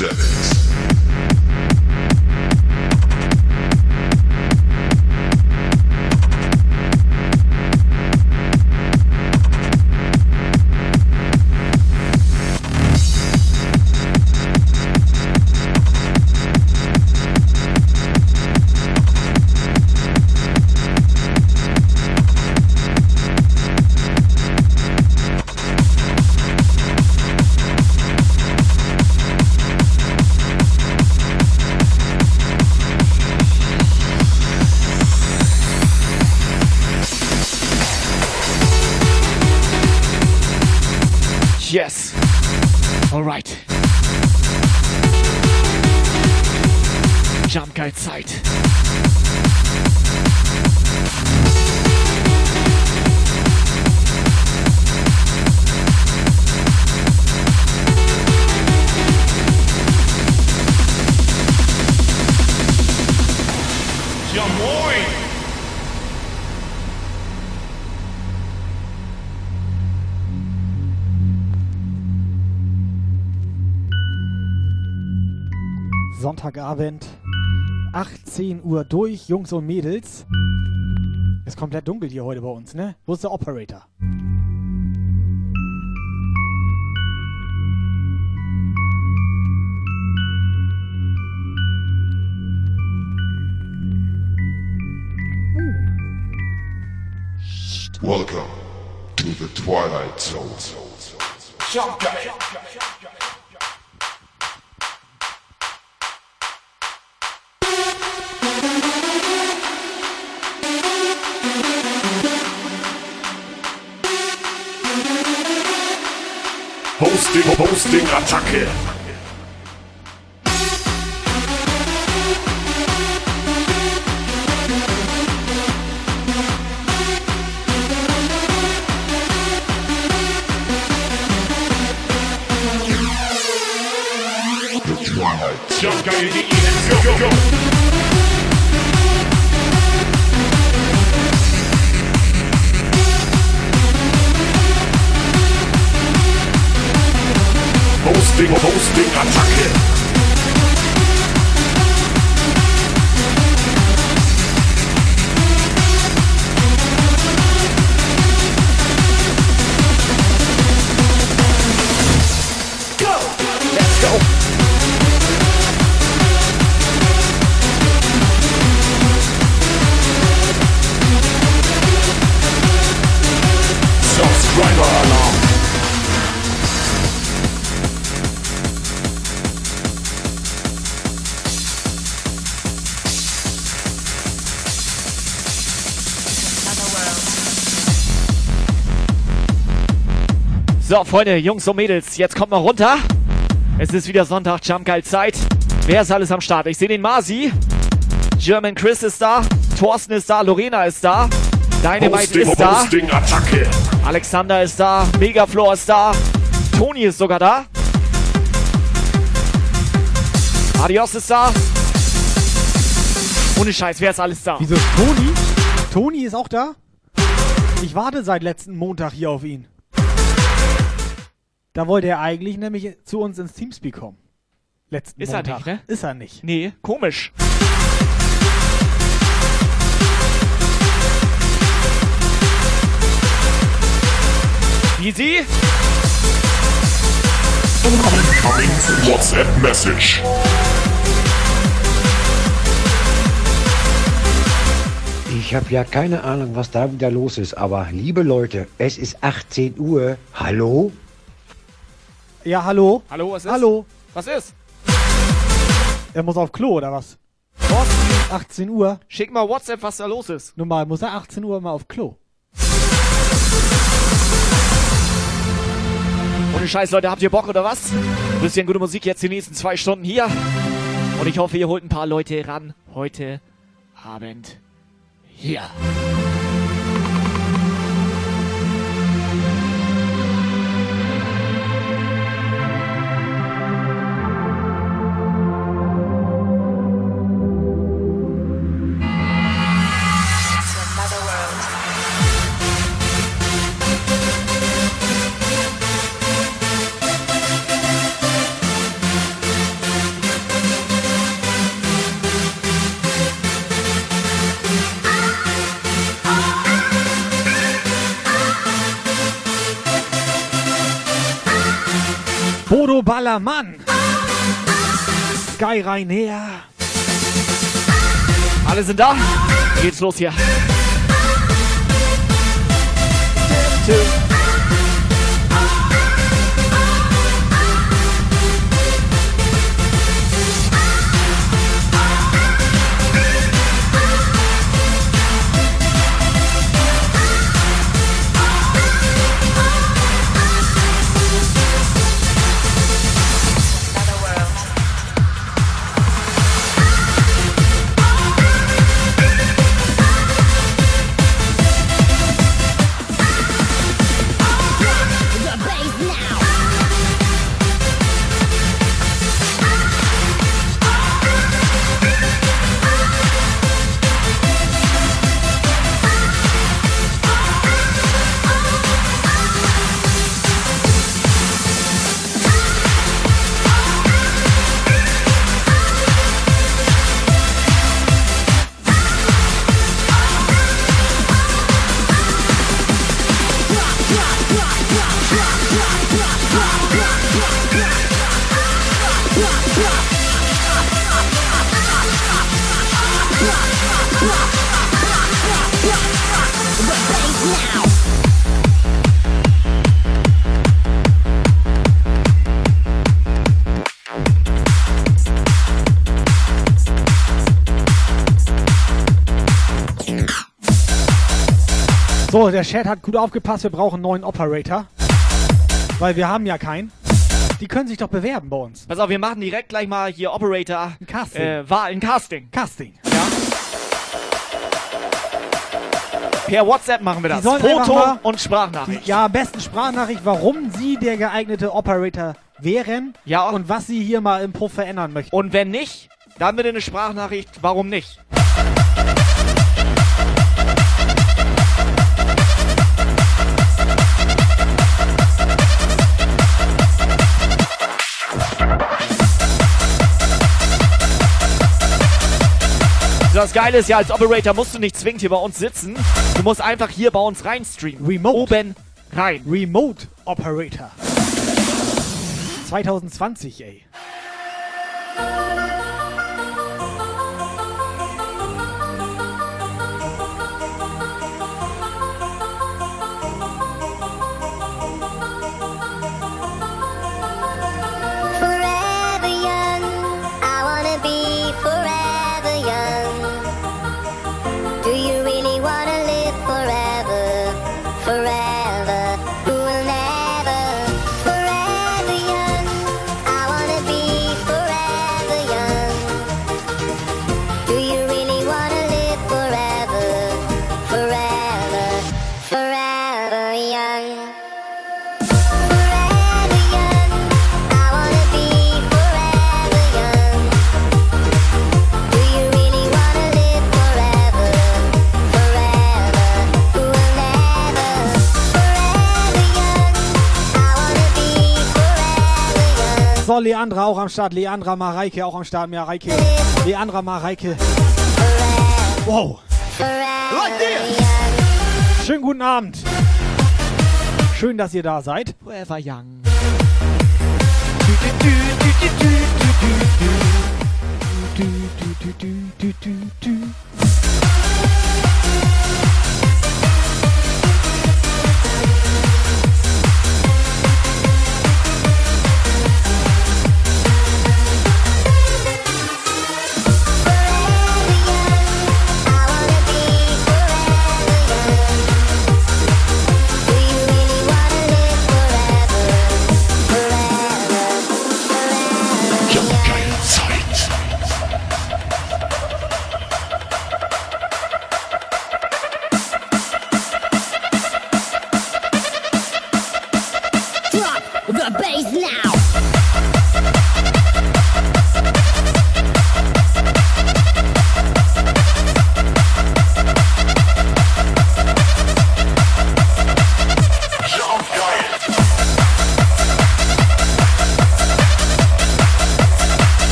And Sonntagabend, 18 Uhr durch, Jungs und Mädels. Ist komplett dunkel hier heute bei uns, ne? Wo ist der Operator? Welcome to the Twilight Zone. Jump Guile. Hosting, Hosting, Attacke. The Twilight Zone. Jump Guile, let's go, go, go! So, Freunde, Jungs und Mädels, jetzt kommt mal runter. Es ist wieder Sonntag, Jump Guide Zeit. Wer ist alles am Start? Ich sehe den Masi. German Chris ist da. Thorsten ist da. Lorena ist da. Dynamite Hosting, ist da. Hosting, Attacke. Alexander ist da. Megaflor ist da. Toni ist sogar da. Adios ist da. Ohne Scheiß, wer ist alles da? Wieso ist Toni? Toni ist auch da? Ich warte seit letzten Montag hier auf ihn. Da wollte er eigentlich nämlich zu uns ins Teamspeak kommen. Letzten Ist er Montag. nicht, ne? Ist er nicht. Nee, komisch. Easy. Incoming WhatsApp Message. Ich habe ja keine Ahnung, was da wieder los ist, aber liebe Leute, es ist 18 Uhr. Hallo? Ja, hallo? Hallo, was ist? Hallo? Was ist? Er muss auf Klo, oder was? Thorsten, 18 Uhr. schick mal WhatsApp, was da los ist. Nun mal, muss er 18 Uhr mal auf Klo. Ohne Scheiß, Leute, habt ihr Bock oder was? Ein bisschen gute Musik jetzt die nächsten zwei Stunden hier. Und ich hoffe, ihr holt ein paar Leute ran heute Abend hier. Bodo Ballermann. Sky Rainer. Alle sind da? Geht's los hier. So, der Chat hat gut aufgepasst, wir brauchen einen neuen Operator. Weil wir haben ja keinen. Die können sich doch bewerben bei uns. Pass auf, wir machen direkt gleich mal hier Operator. Ein Casting. Äh, Wahl, ein Casting. Casting. Per WhatsApp machen wir das. Foto mal- und Sprachnachricht. Ja, am besten Sprachnachricht, warum Sie der geeignete Operator wären Ja. und was Sie hier mal im Puff verändern möchten. Und wenn nicht, dann bitte eine Sprachnachricht. Warum nicht? Das Geile ist ja, als Operator musst du nicht zwingend hier bei uns sitzen. Du musst einfach hier bei uns rein streamen. Remote. Oben rein. Remote Operator. 2020, ey. So, Leandra auch am Start. Leandra Mareike auch am Start. Mareike. Leandra Mareike. Wow. Young. Schönen guten Abend. Schön, dass ihr da seid. Forever Young. Forever young, I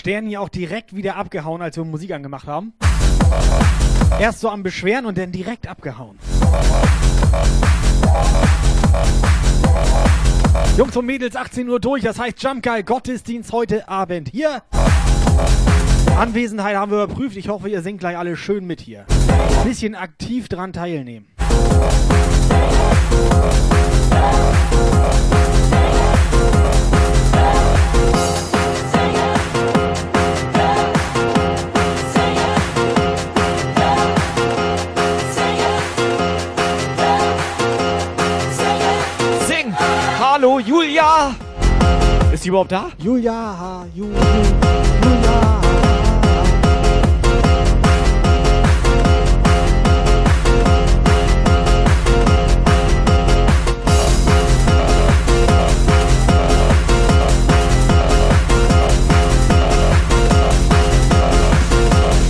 Stern hier auch direkt wieder abgehauen, als wir Musik angemacht haben. Erst so am Beschweren und dann direkt abgehauen. Jungs und Mädels, 18 Uhr durch, das heißt Jump Guy Gottesdienst heute Abend hier. Anwesenheit haben wir überprüft. Ich hoffe, ihr singt gleich alle schön mit hier. Bisschen aktiv dran teilnehmen. Sing! Hallo, Julia! Ist sie überhaupt da? Julia, Julia, Julia.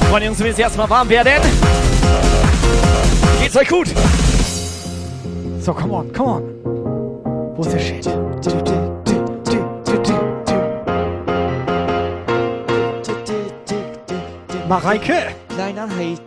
Freunde, Jungs, wir müssen erstmal warm werden. Geht's euch gut? So, come on, come on. was a shit. Mareike! Kleiner Hate.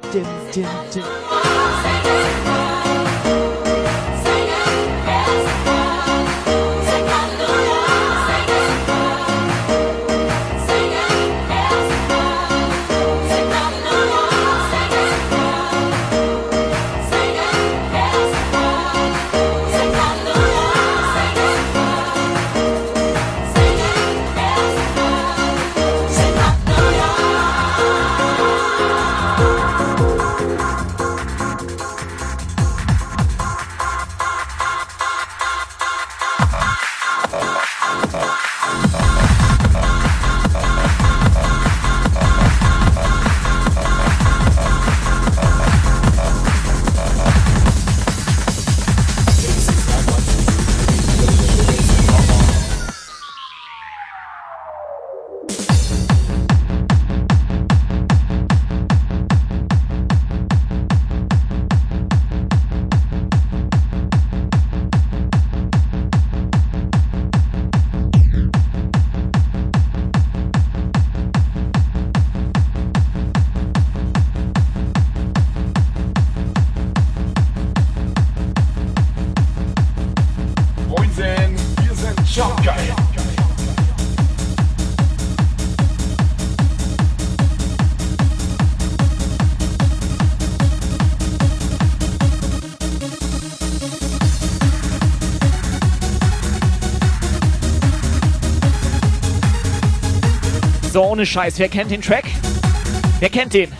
Ohne Scheiß, wer kennt den Track? Wer kennt den?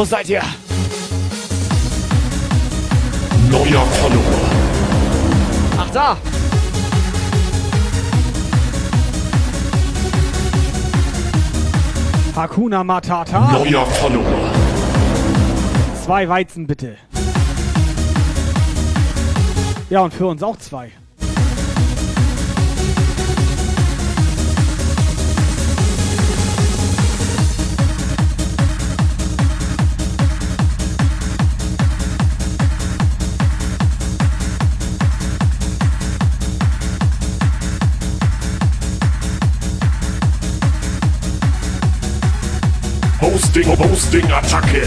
Wo seid ihr? Neuer Follower. Ach da. Hakuna Matata. Neuer Follower. Zwei Weizen bitte. Ja, und für uns auch zwei. Hosting, Hosting, Attacke.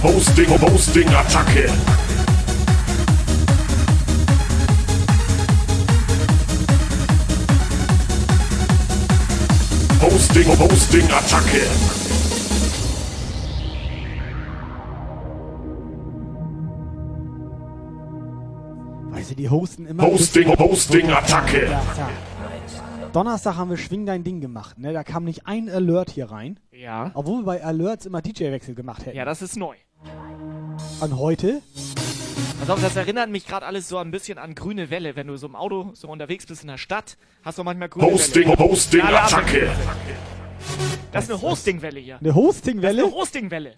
Hosting, Hosting, Attacke. Hosting, Hosting, Attacke. Immer. Hosting, Hosting, Attacke. Ja. Donnerstag haben wir Schwing dein Ding gemacht. Ne? Da kam nicht ein Alert hier rein. Ja. Obwohl wir bei Alerts immer DJ-Wechsel gemacht hätten. Ja, das ist neu. Und heute? Pass auf, das erinnert mich gerade alles so ein bisschen an grüne Welle. Wenn du so im Auto so unterwegs bist in der Stadt, hast du manchmal grüne Hosting, Welle. Hosting, ja, Attacke. Das ist eine Hostingwelle hier. Eine Hostingwelle? Eine Hostingwelle.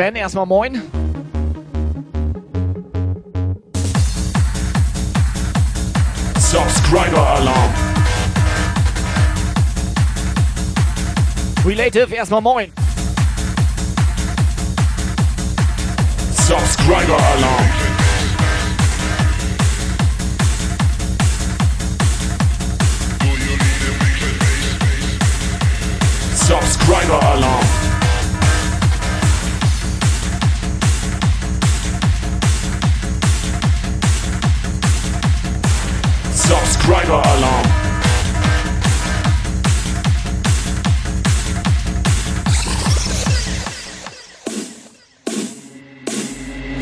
Sven, erstmal moin. Subscriber Alarm. Relative, erstmal moin. Subscriber Alarm. Subscriber Alarm. Subscriber Alarm.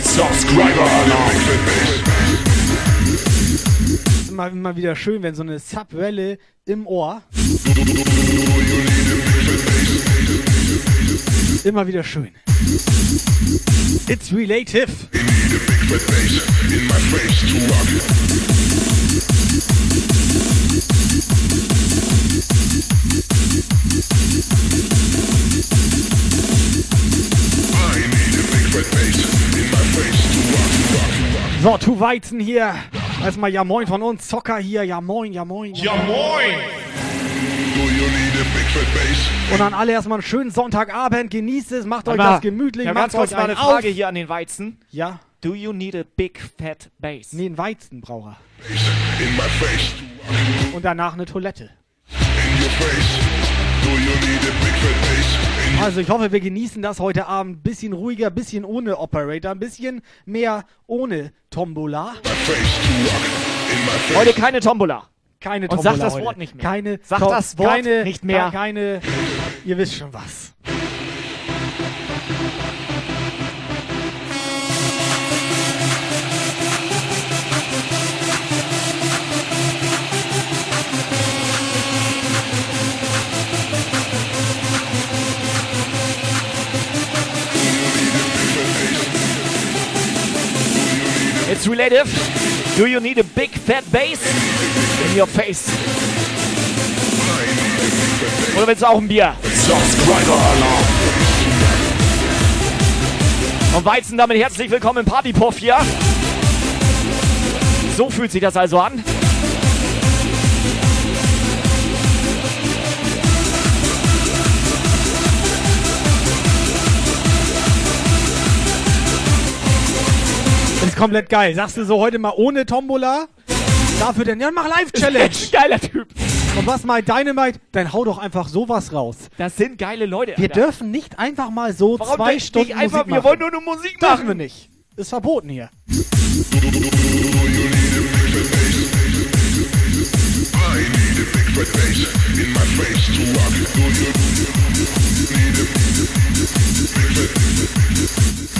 Subscriber Alarm. Ist immer, immer wieder schön, wenn so eine Subwelle im Ohr. Immer wieder schön. It's relative. So, Tu Weizen hier. Erstmal ja moin von uns. Zocker hier. Ja moin, ja moin. Ja moin! Und an alle erstmal einen schönen Sonntagabend. Genießt es, macht euch mal, das gemütlich. Ich habe macht ganz kurz euch mal eine Frage auf. hier an den Weizen. Ja, Do you need a big fat bass? nee, einen Weizen braucht er. Und danach eine Toilette. Also ich hoffe, wir genießen das heute Abend. Bisschen ruhiger, bisschen ohne Operator, ein bisschen mehr ohne Tombola. Heute keine Tombola. Keine Und Tombola sag das heute. Wort nicht mehr. Keine, Sag Tom- das Wort keine, nicht mehr. Keine, ihr wisst schon was. It's relative. Do you need a big fat bass in your face? Oder willst du auch ein Bier? Und Weizen damit herzlich willkommen im Partypuff hier. So fühlt sich das also an. Ist komplett geil. Sagst du so heute mal ohne Tombola? Dafür denn, ja, mach Live-Challenge. Geiler Typ. Und was meint Dynamite? Dann hau doch einfach sowas raus. Das sind geile Leute. Wir Alter. dürfen nicht einfach mal so Warum zwei nicht Stunden einfach, Musik wir machen. wollen nur eine Musik Dürfen machen. wir nicht. Ist verboten hier.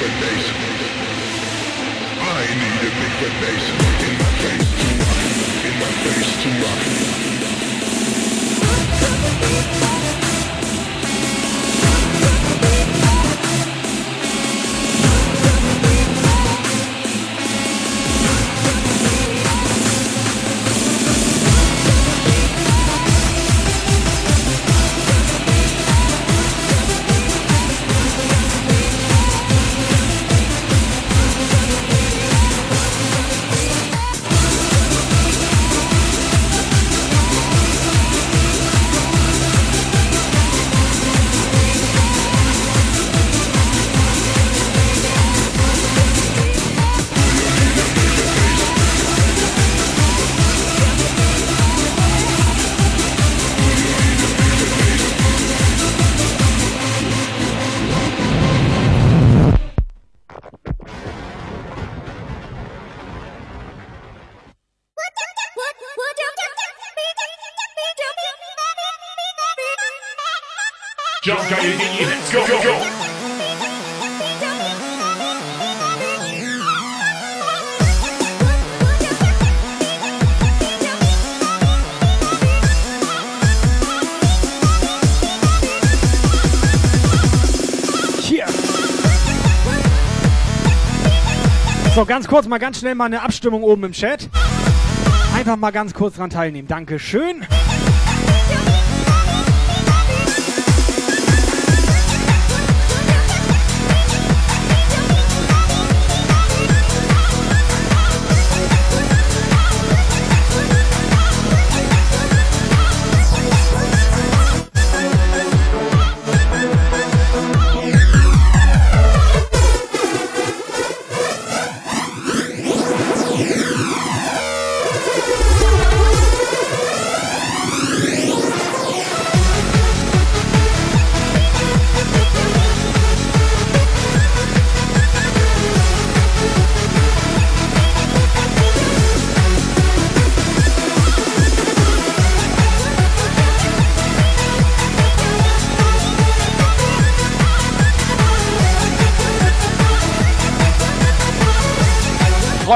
liquid bass. I need a liquid bass in my face to rock, in my face to rock. Ganz kurz, mal ganz schnell mal eine Abstimmung oben im Chat. Einfach mal ganz kurz dran teilnehmen. Dankeschön.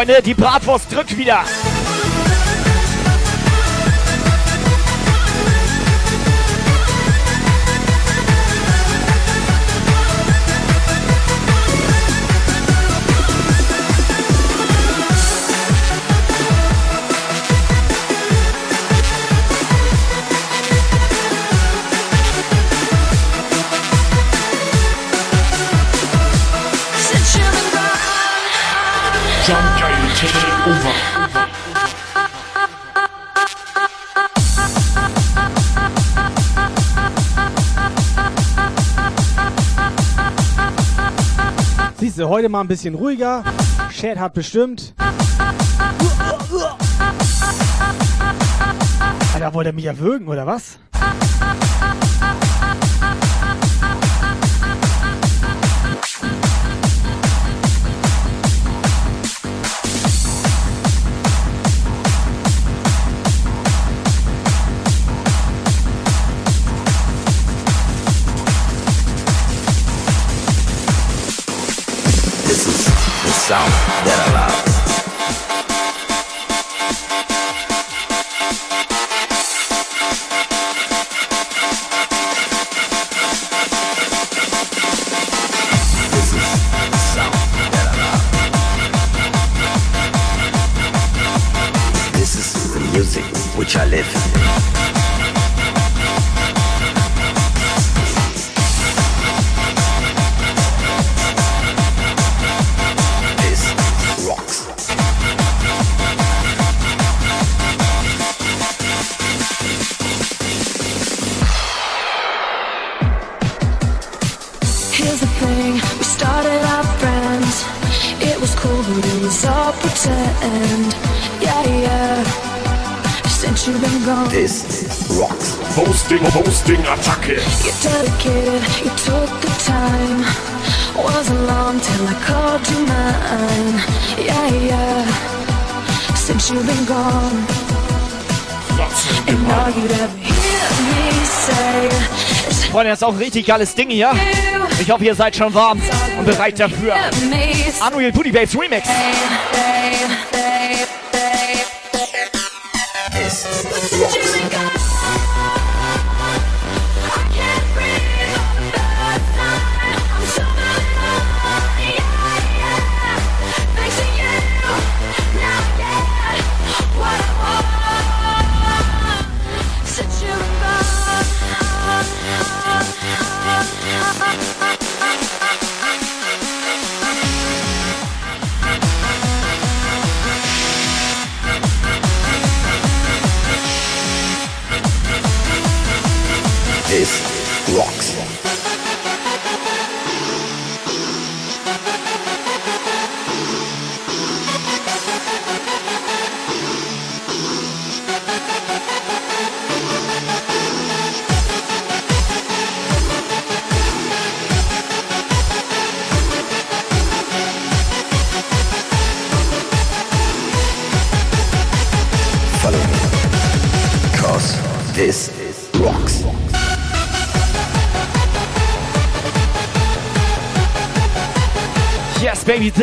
Freunde, die Bratwurst drückt wieder. Siehst du, heute mal ein bisschen ruhiger. Chat hat bestimmt. Alter, wollt ihr mich erwürgen, oder was? Auch ein richtig geiles Ding hier. Ich hoffe, ihr seid schon warm und bereit dafür. Unreal Booty Babes Remix. This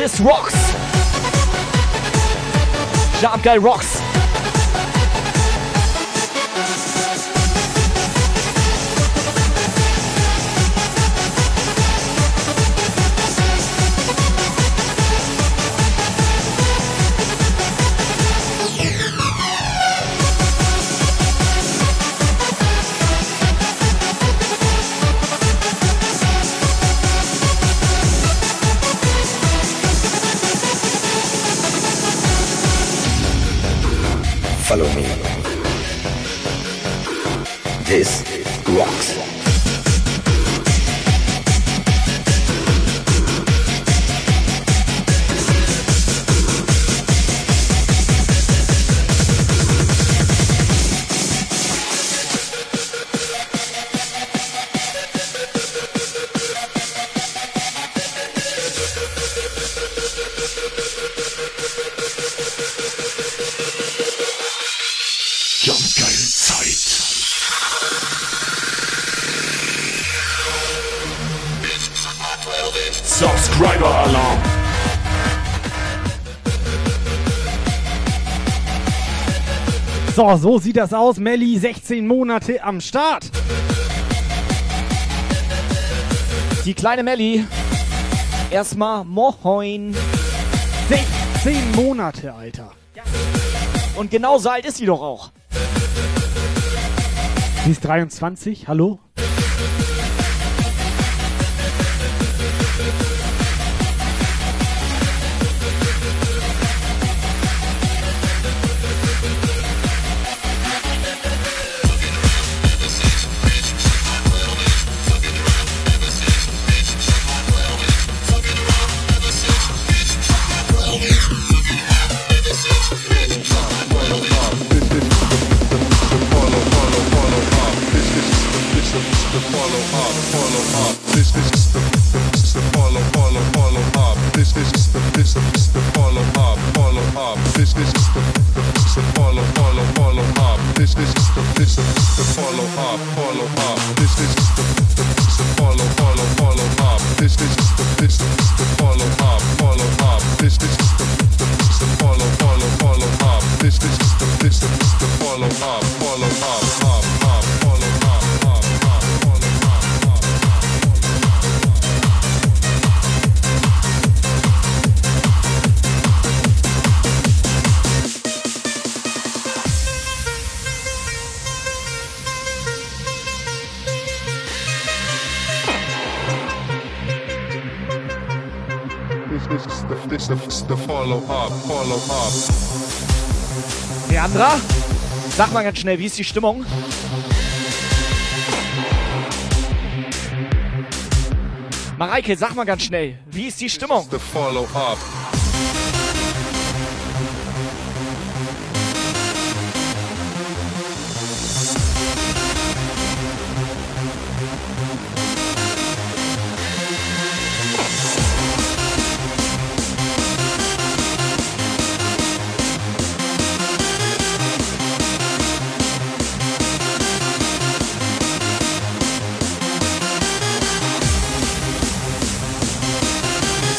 this rocks. Jump Guy rocks. So, sieht das aus. Melli, 16 Monate am Start. Die kleine Melli. Erstmal Moin. 16 Monate, Alter. Und genauso alt ist sie doch auch. Sie ist 23, hallo? Sag mal ganz schnell, wie ist die Stimmung? Mareike, sag mal ganz schnell, wie ist die Stimmung? The follow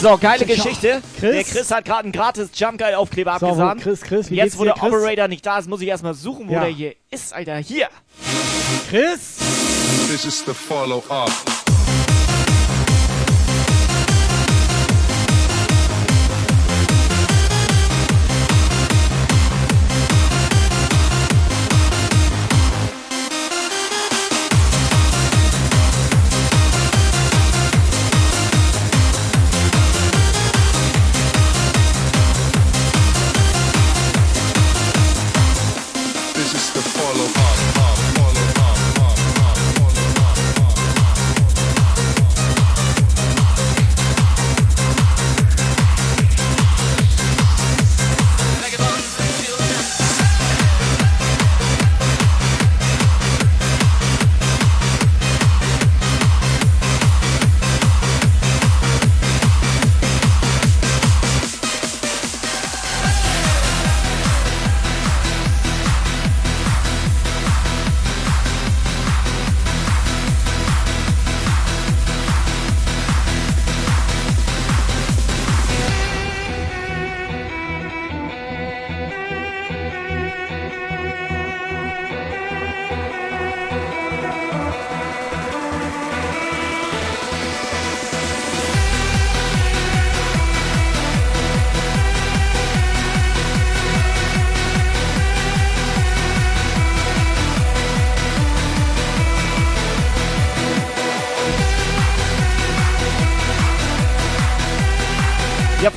So, geile Geschichte. Chris? Der Chris hat gerade einen gratis Jump Guy Aufkleber So, wo- abgesahnt. Chris, Chris, wie Jetzt, wo der Chris? Operator nicht da ist, muss ich erstmal suchen, wo Ja. der hier ist, Alter. Hier. Chris! This is the follow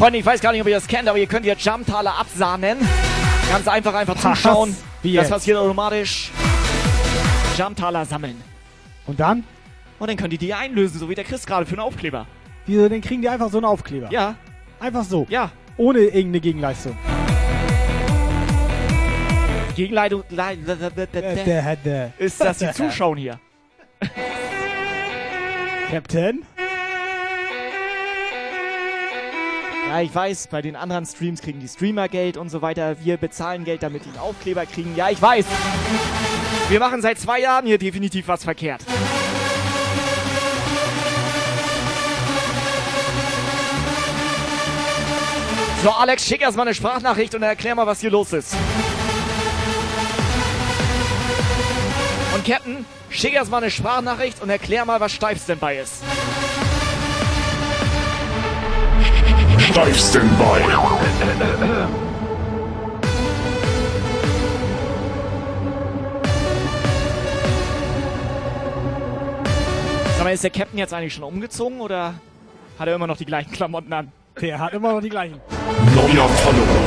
Freunde, ich weiß gar nicht, ob ihr das kennt, aber ihr könnt hier Jumptaler absahnen. Ganz einfach, einfach zuschauen. Das passiert automatisch. Jumptaler sammeln. Und dann? Und dann könnt ihr die einlösen, so wie der Chris gerade für einen Aufkleber. Wieso, dann kriegen die einfach so einen Aufkleber. Ja, Einfach so. ja. Ohne irgendeine Gegenleistung. Gegenleitung ist, dass die zuschauen hier. Captain? Ja, ich weiß, bei den anderen Streams kriegen die Streamer Geld und so weiter. Wir bezahlen Geld, damit die einen Aufkleber kriegen. Ja, ich weiß. Wir machen seit zwei Jahren hier definitiv was verkehrt. So, Alex, schick erstmal eine Sprachnachricht und erklär mal, was hier los ist. Und Captain, schick erstmal eine Sprachnachricht und erklär mal, was Steifstandby ist. Steif Standby. Sag mal, ist der Captain jetzt eigentlich schon umgezogen oder hat er immer noch die gleichen Klamotten an? Der hat immer noch die gleichen. Neuer Follower.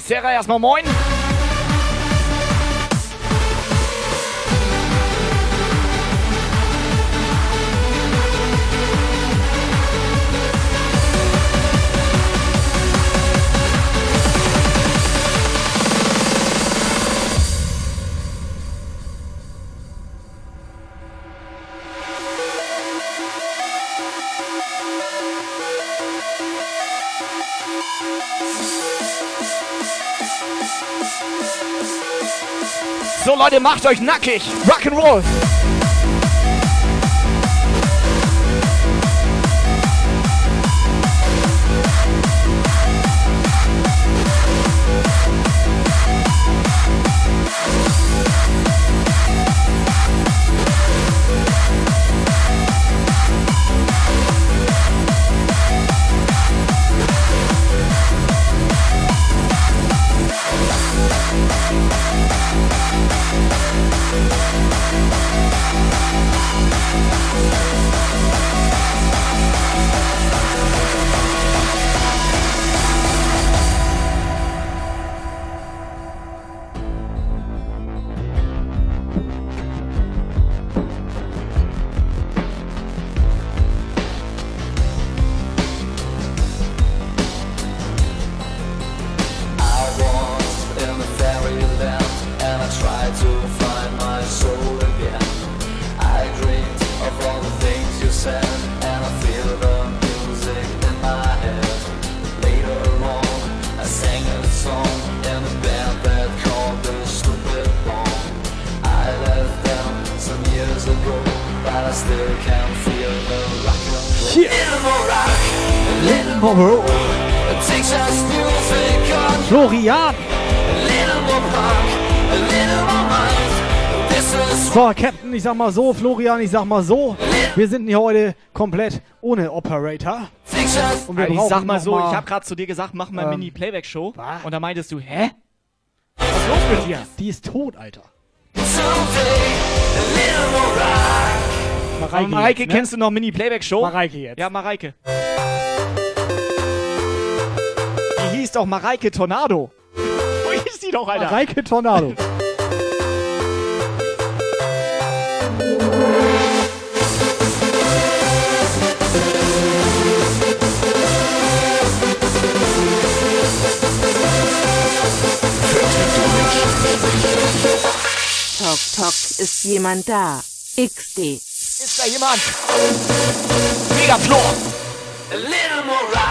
White Sarah erstmal moin. So Leute, macht euch nackig. Rock'n'Roll. Mal so, Florian, ich sag mal so. Wir sind hier heute komplett ohne Operator. Und wir Also ich sag mal so, ich habe gerade zu dir gesagt, mach mal Ähm, Mini-Playback-Show. Und da meintest du, hä? Was ist los mit dir? Die ist tot, Alter. Mareike, Mareike, jetzt, ne? kennst du noch Mini-Playback-Show? Mareike jetzt. Ja, Mareike. Die hieß doch Mareike Tornado. Wo hieß die doch, Alter? Mareike Tornado. Tok Tok, ist jemand da? XD. Ist da jemand? Megaflor! A little more rock.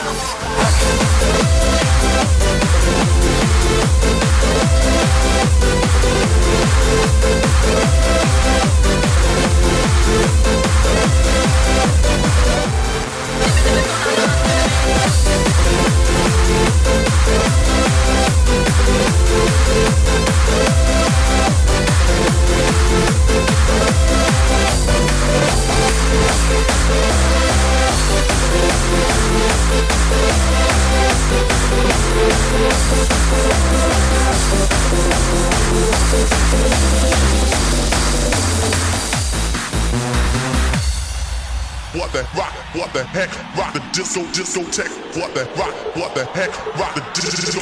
What the rock? What the heck? Rock the disco, tech. What the rock? What the heck? Rock the disco.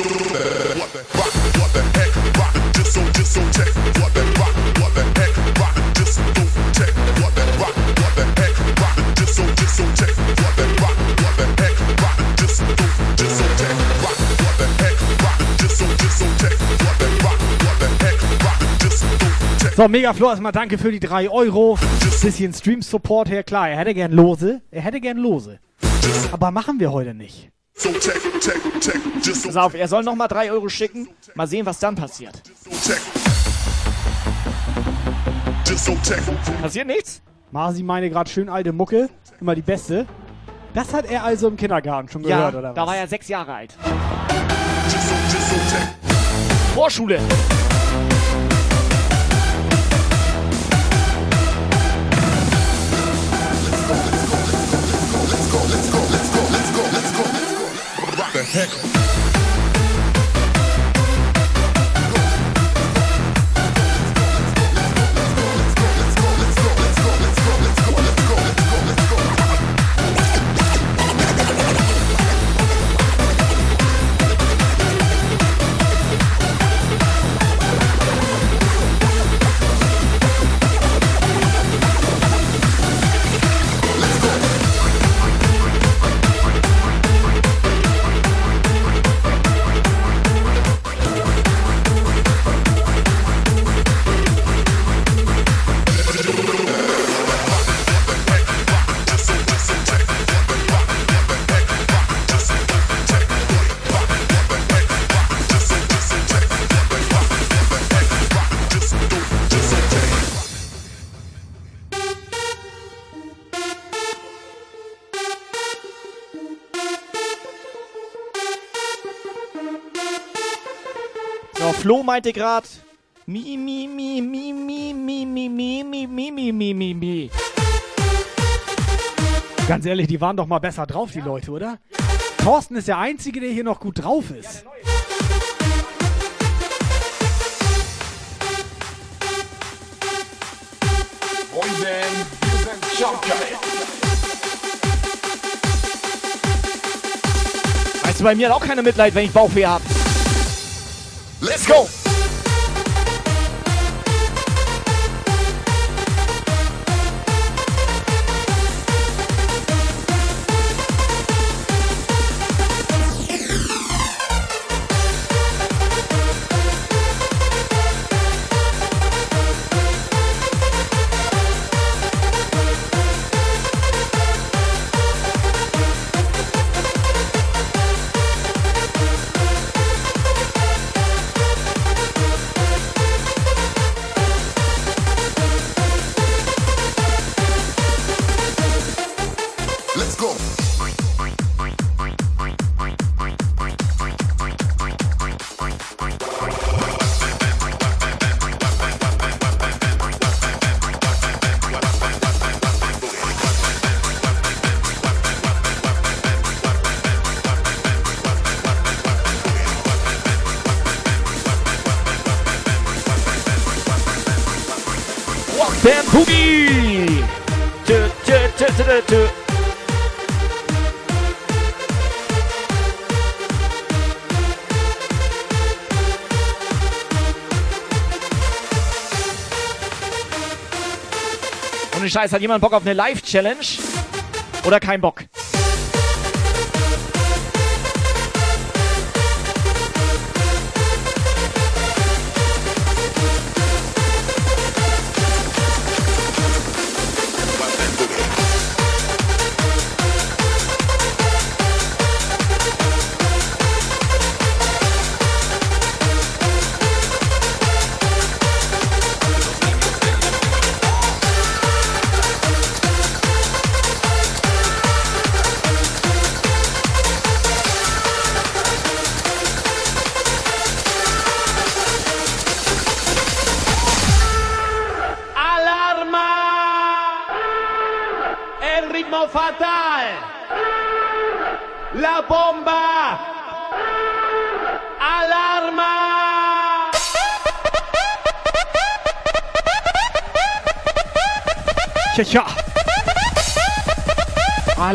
What the rock? What the heck? Rock the disco tech. What the rock? So, Megaflor, erstmal danke für die 3 Euro. Bisschen Stream-Support her. Klar, er hätte gern Lose. Er hätte gern Lose. Aber machen wir heute nicht. So tech, tech, tech, disco Pass auf, er soll nochmal 3 Euro schicken. Mal sehen, was dann passiert. tech. Disco tech. Passiert nichts? Marzi meine gerade schön alte Mucke. Immer die beste. Das hat er also im Kindergarten schon Ja, gehört, oder was? da war er sechs Jahre alt. Vorschule. pickle. Flo meinte gerade. Mi, mi, mi, mi, mi, mi, mi, mi, mi, mi, mi, mi, mi, mi. Ganz ehrlich, die waren doch mal besser drauf, die Leute, oder? Thorsten ist der Einzige, der hier noch gut drauf ist. Weißt du, bei mir hat auch keiner Mitleid, wenn ich Bauchweh hab. Let's go! Scheiß, hat jemand Bock auf eine Live-Challenge? Oder kein Bock?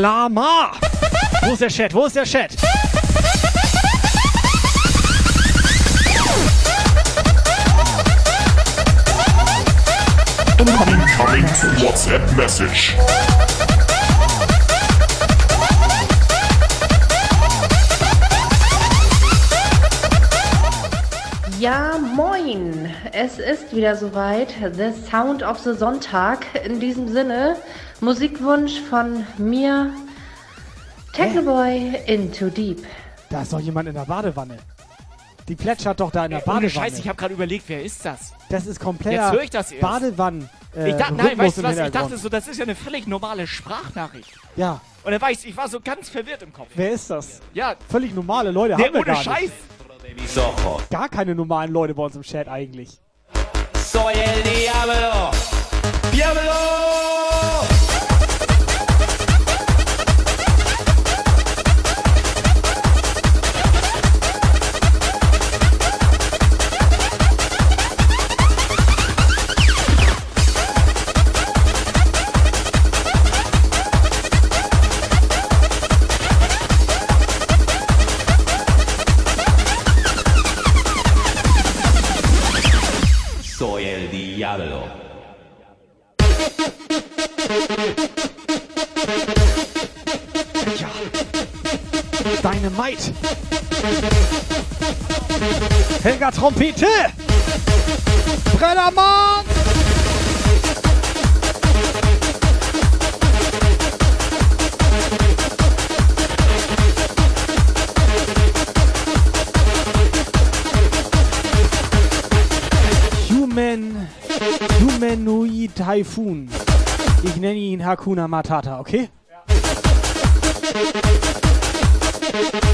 Alama! Wo ist der Chat? Wo ist der Chat? Incoming WhatsApp message. Ja, moin! Es ist wieder soweit. The Sound of the Sonntag. In diesem Sinne, Musikwunsch von mir, Technoboy Into Deep. Da ist doch jemand in der Badewanne. Die plätschert doch da in der Ohne Badewanne. Scheiß, ich habe gerade überlegt, wer ist das? das ist komplett Jetzt höre ich das erst. Badewannen. Äh, ich dachte, nein, weißt du was? Ich dachte so, das ist ja eine völlig normale Sprachnachricht. Ja, Und dann war ich, ich war so ganz verwirrt im Kopf. wer ist das? Ja, Völlig normale Leute nee, haben wir ohne gar Scheiß. nicht. Gar keine normalen Leute bei uns im Chat eigentlich. Soy el diablo. ¡Diablo! Dynamite. Helga Trompete. Brennermann. Human, Humanoid Typhoon. Ich nenne ihn Hakuna Matata, okay? Party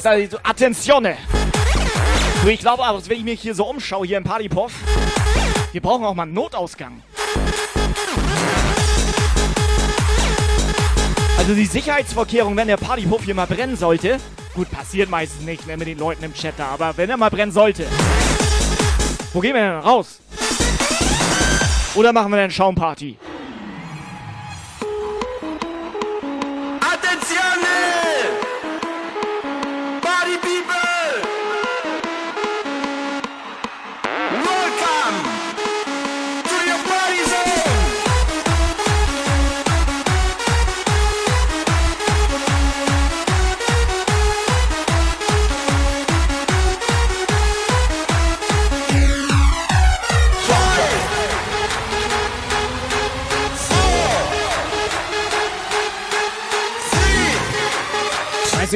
Scheiß, also Attentione! Du, ich glaube aber, wenn ich mich hier so umschaue, hier im Partypuff, wir brauchen auch mal einen Notausgang. Also die Sicherheitsvorkehrungen, wenn der Partypuff hier mal brennen sollte, gut, passiert meistens nicht ne, mit den Leuten im Chat da, aber wenn er mal brennen sollte, wo gehen wir denn raus? Oder machen wir eine Schaumparty?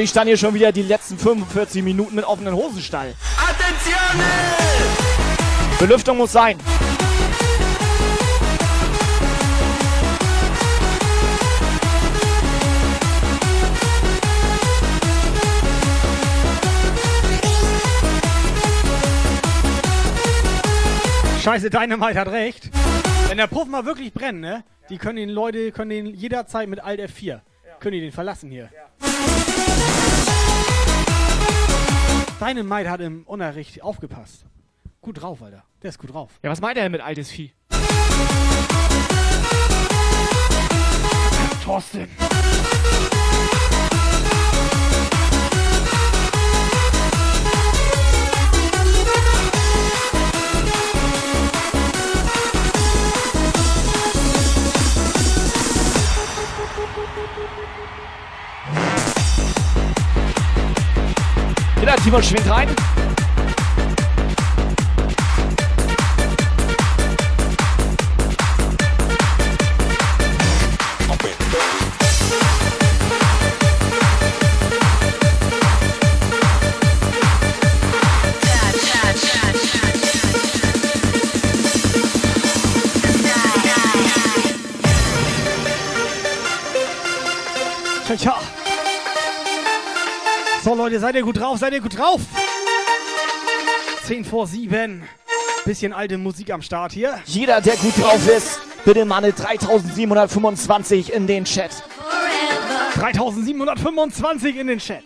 Ich stand hier schon wieder die letzten 45 Minuten mit offenen Hosenstall. Attenzione! Belüftung muss sein. Scheiße, Dynamite hat recht. Wenn der Puff mal wirklich brennt, ne? Die können den Leute, können den jederzeit mit Alt F4, können die den verlassen hier. Dynamite hat im Unterricht aufgepasst. Gut drauf, Alter. Der ist gut drauf. Ja, was meint er denn mit altes Vieh? Thorsten. Wieder Timon schwingt rein. Leute, seid ihr gut drauf? Seid ihr gut drauf? 10 vor 7. Bisschen alte Musik am Start hier. Jeder, der gut drauf ist, bitte mal eine 3725 in den Chat. 3725 in den Chat.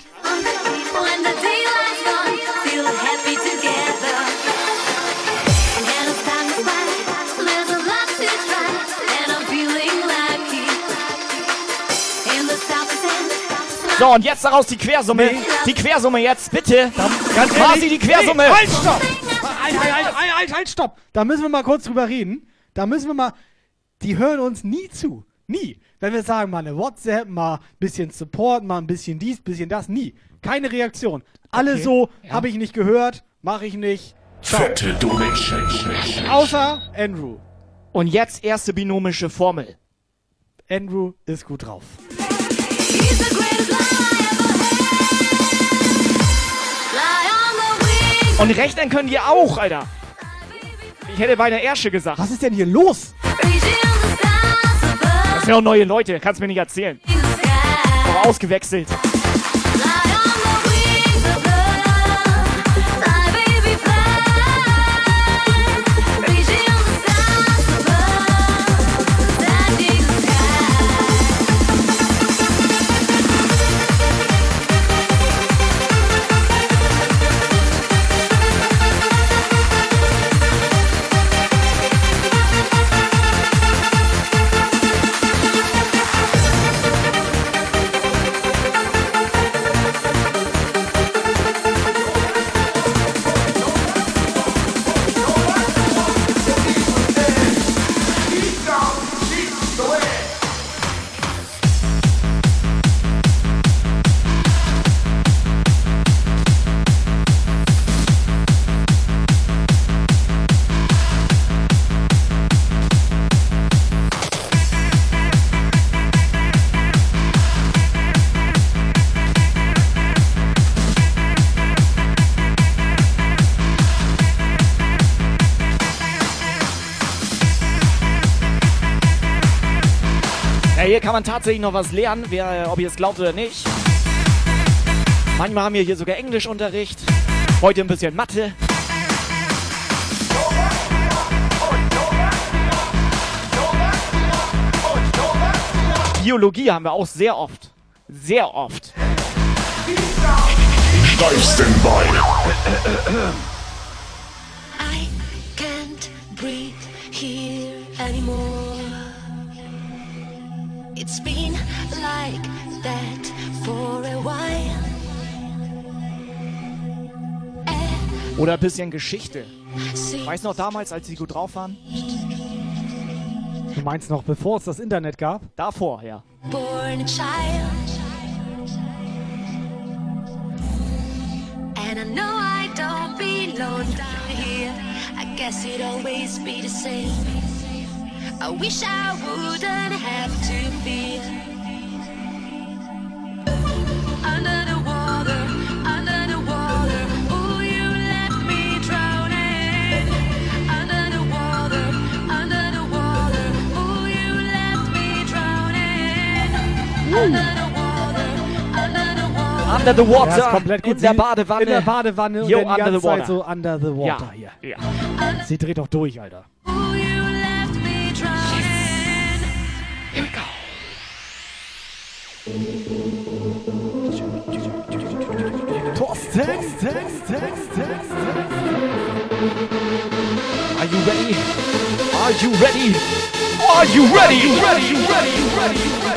So, und jetzt daraus die Quersumme. Die Quersumme jetzt, bitte. Ganz Quasi die Quersumme. Nee, halt, stopp! Halt, halt, halt, halt, halt, halt, stopp! Da müssen wir mal kurz drüber reden. Da müssen wir mal. Die hören uns nie zu. Nie. Wenn wir sagen, mal eine WhatsApp, mal ein bisschen Support, mal ein bisschen dies, bisschen das, nie. Keine Reaktion. Alle Okay. so, Ja. habe ich nicht gehört, mache ich nicht. Fette Donation. Außer Andrew. Und jetzt erste binomische Formel. Andrew ist gut drauf. Und rechnen können die auch, Alter. Ich hätte bei der Ersche gesagt. Was ist denn hier los? Das sind auch neue Leute, kannst mir nicht erzählen. Auch ausgewechselt. Kann man tatsächlich noch was lernen, wer, ob ihr es glaubt oder nicht. Manchmal haben wir hier sogar Englischunterricht. Heute ein bisschen Mathe. Biologie haben wir auch sehr oft. Sehr oft. Steif Standby. Oder ein bisschen Geschichte. Weißt noch damals, als sie gut drauf waren? Du meinst noch, bevor es das Internet gab? Davor, ja. Born a child. And I know I don't belong down here. I guess it'd always be the same. I wish I wouldn't have to fear. Under the Under the Water. Ja, komplett gut. In der Badewanne. In der Badewanne Yo, und dann die under ganze the water. Zeit so under the water Ja. hier. Ja. Sie dreht doch durch, Alter. Here we go. Thorsten, Text, Text, Text. Are you ready? Are you ready? Are you ready? ready, ready, ready,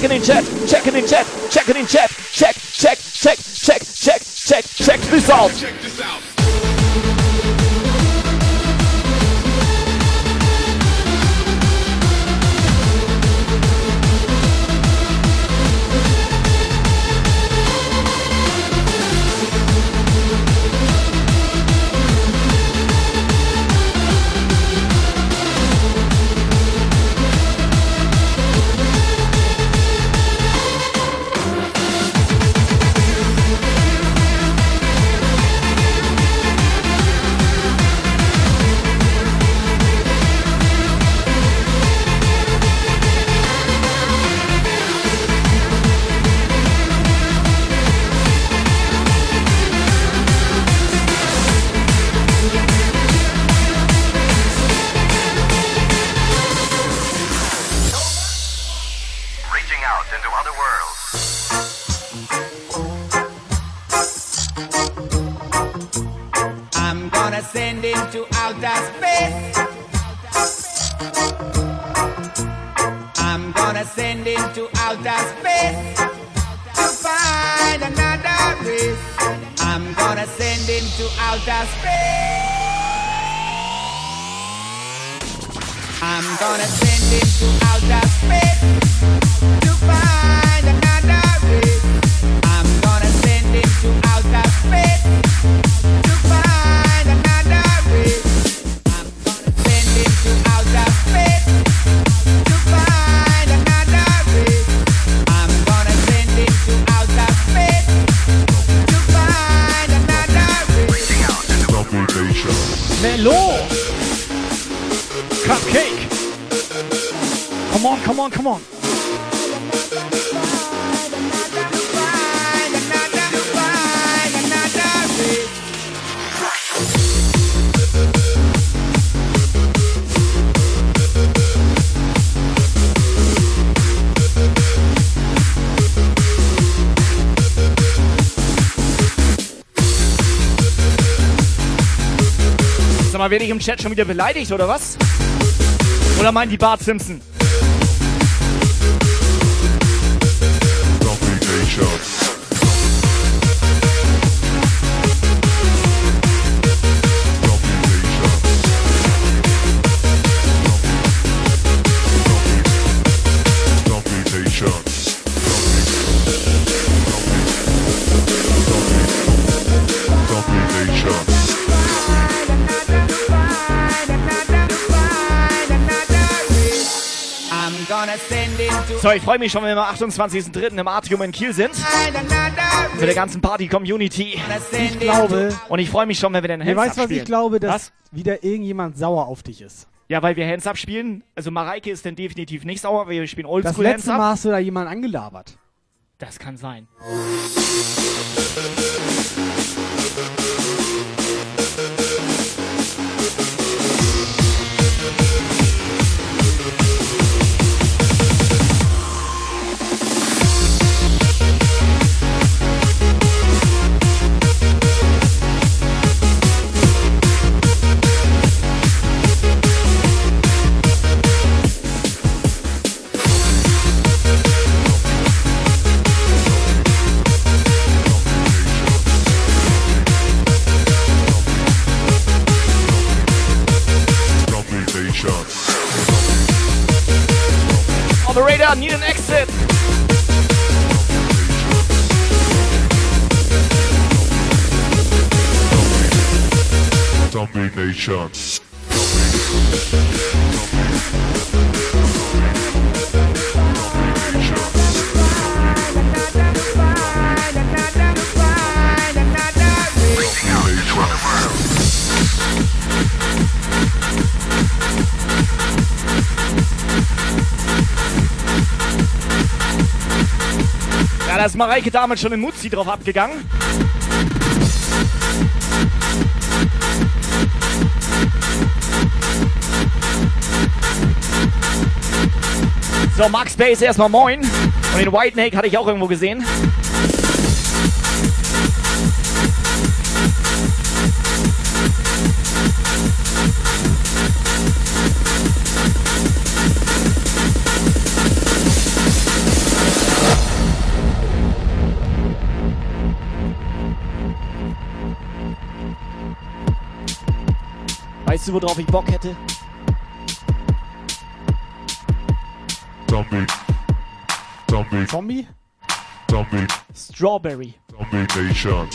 checking in chat, checking in chat, checking in chat, werde ich im Chat schon wieder beleidigt oder was? Oder meint die Bart Simpson? So, ich freue mich schon, wenn wir am 28.03. im Atrium in Kiel sind. Mit der ganzen Party-Community. Ich glaube, Und ich freue mich schon, wenn wir den ihr Hands weißt, was ich glaube, dass Was? wieder irgendjemand sauer auf dich ist. Ja, weil wir Hands abspielen. Also Mareike ist dann definitiv nicht sauer, weil wir spielen Das Oldschool Hands letzte ab. Mal hast du da jemanden angelabert. Das kann sein. Nation. Ja, da ist Mareike damals schon in Mutzi drauf abgegangen. So, Max Base erstmal moin. Und den White Whitenake hatte ich auch irgendwo gesehen. Weißt du, worauf ich Bock hätte? Zombie. Zombie. Zombie. Zombie. Strawberry. Zombie Nation.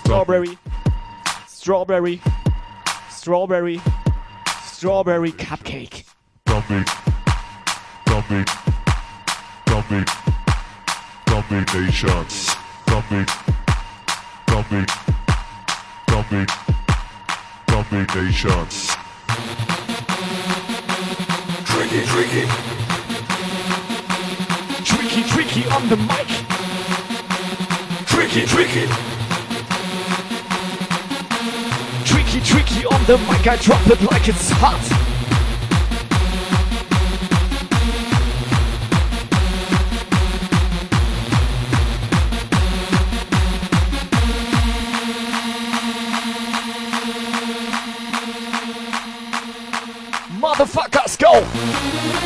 Strawberry. Strawberry. Strawberry. Strawberry cupcake. Zombie. Zombie. Zombie. Zombie Nation. Zombie. Zombie. Zombie. Zombie Nation. Tricky, tricky tricky, tricky on the mic. Tricky, tricky. Tricky, tricky on the mic. I drop it like it's hot. Motherfuckers, go!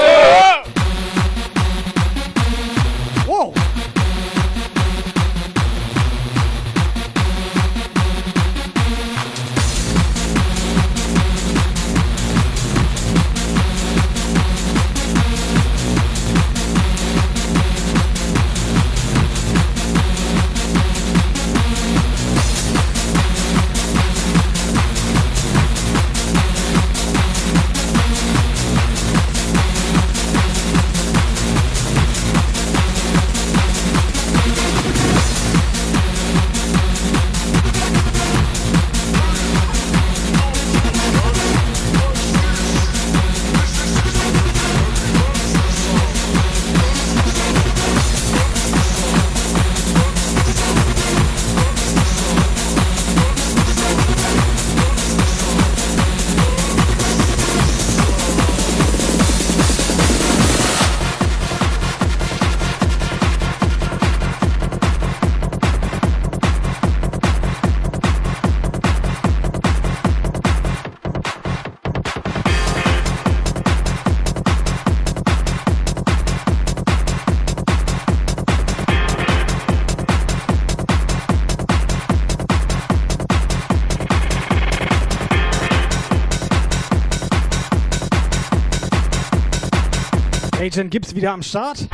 Agent Gibbs wieder am Start.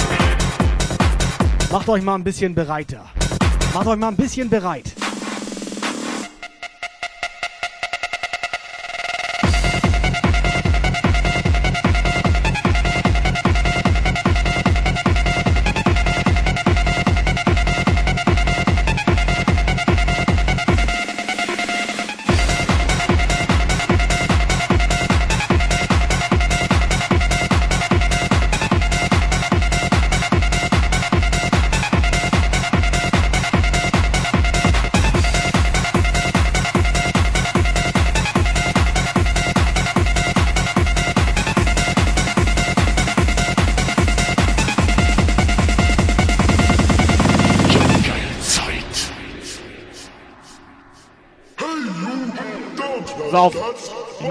Macht euch mal ein bisschen bereiter. Macht euch mal ein bisschen bereit.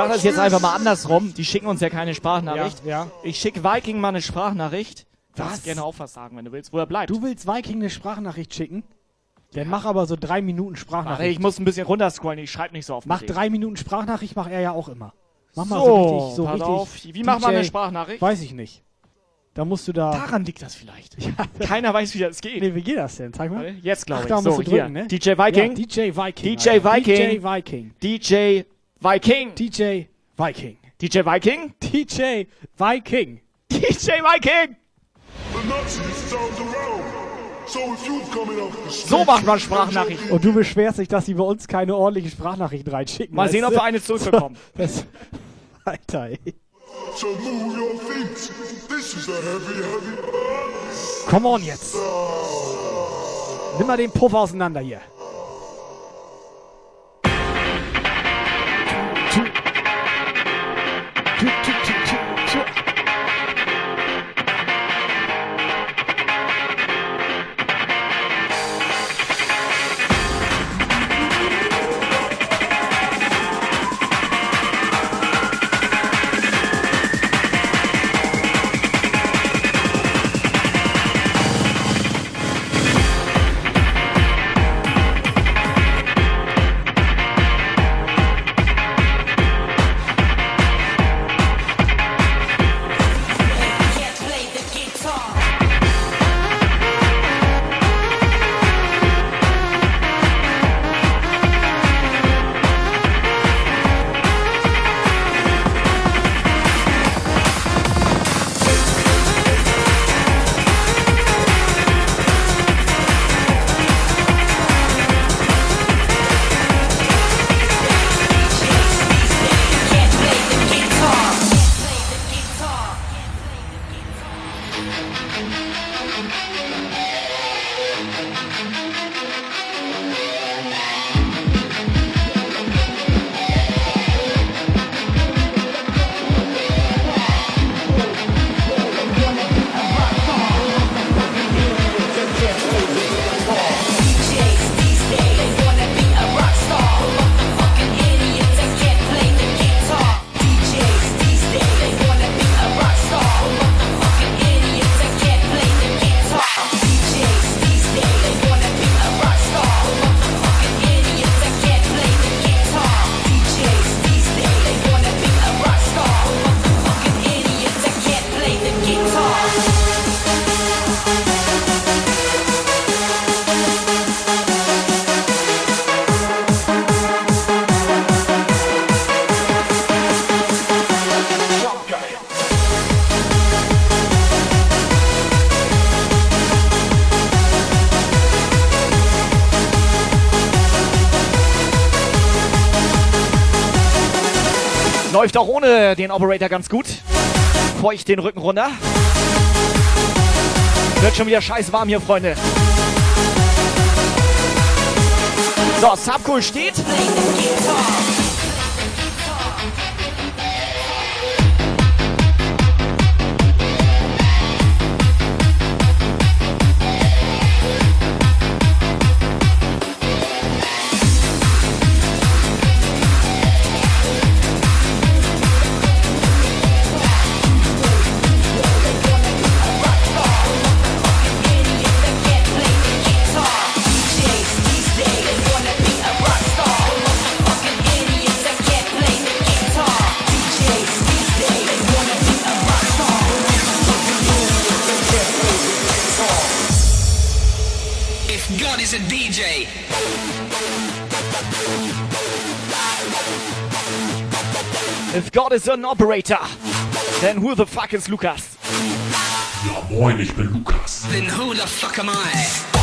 mache das jetzt einfach mal andersrum. Die schicken uns ja keine Sprachnachricht. Ja, ja. Ich schicke Viking mal eine Sprachnachricht. Was? Du was? gerne auch was sagen, wenn du willst, wo er bleibt. Du willst Viking eine Sprachnachricht schicken? Dann ja. mach aber so drei Minuten Sprachnachricht. Warte, ich muss ein bisschen runterscrollen, ich schreibe nicht so oft. Mach drei Minuten Sprachnachricht, mach er ja auch immer. Mach so, mal so richtig, so pass richtig. Auf. Wie DJ, macht man eine Sprachnachricht? Weiß ich nicht. Da musst du da. Daran liegt das vielleicht. Ja. Keiner weiß, wie das geht. Nee, wie geht das denn? Zeig mal. Jetzt glaube ich. Da so, musst du drücken, ne? DJ Viking. Ja, DJ Viking. DJ Viking. DJ Viking. DJ Viking. DJ Viking. DJ Viking. DJ Viking. DJ Viking. So macht man Sprachnachrichten. Und du beschwerst dich, dass sie bei uns keine ordentlichen Sprachnachrichten reinschicken. Mal sehen, ob wir eine zurückbekommen. Das, Alter, ey. So move your feet. This is a heavy, heavy. Come on jetzt. Nimm mal den Puff auseinander hier. Läuft den Operator ganz gut. Feucht den Rücken runter. Wird schon wieder scheiß warm hier, Freunde. So, Subcool steht. If God is an operator, then who the fuck is Lukas? Ja, moin, ich bin Lukas. then who the fuck am I?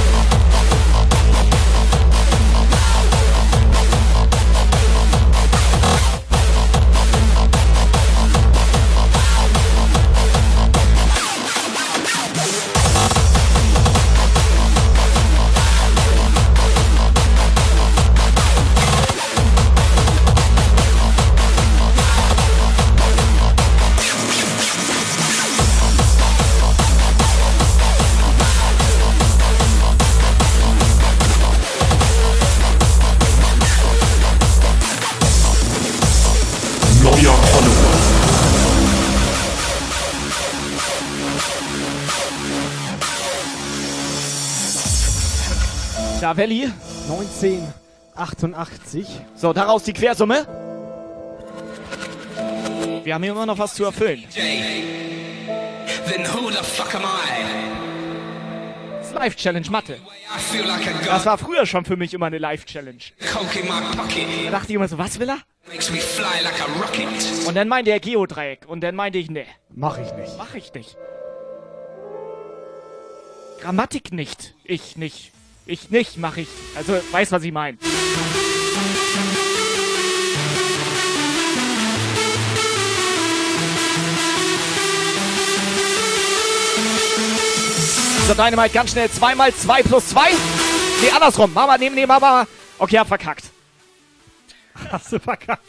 Da, Welli. 1988. So, daraus die Quersumme. Wir haben hier immer noch was zu erfüllen. am I? Live-Challenge Mathe. Das war früher schon für mich immer eine my pocket Da dachte ich immer so, was will er? Und dann meinte er Geodreieck. Und dann meinte ich, ne, Mach ich nicht. mach ich nicht. Grammatik nicht. Ich nicht. Ich nicht, mach ich. Also, weiß, was ich meine. So, Dynamite, ganz schnell. 2 mal 2 plus 2. Nee, andersrum. Mama, nehmen, nehmen, Mama. Okay, hab verkackt. Hast du verkackt.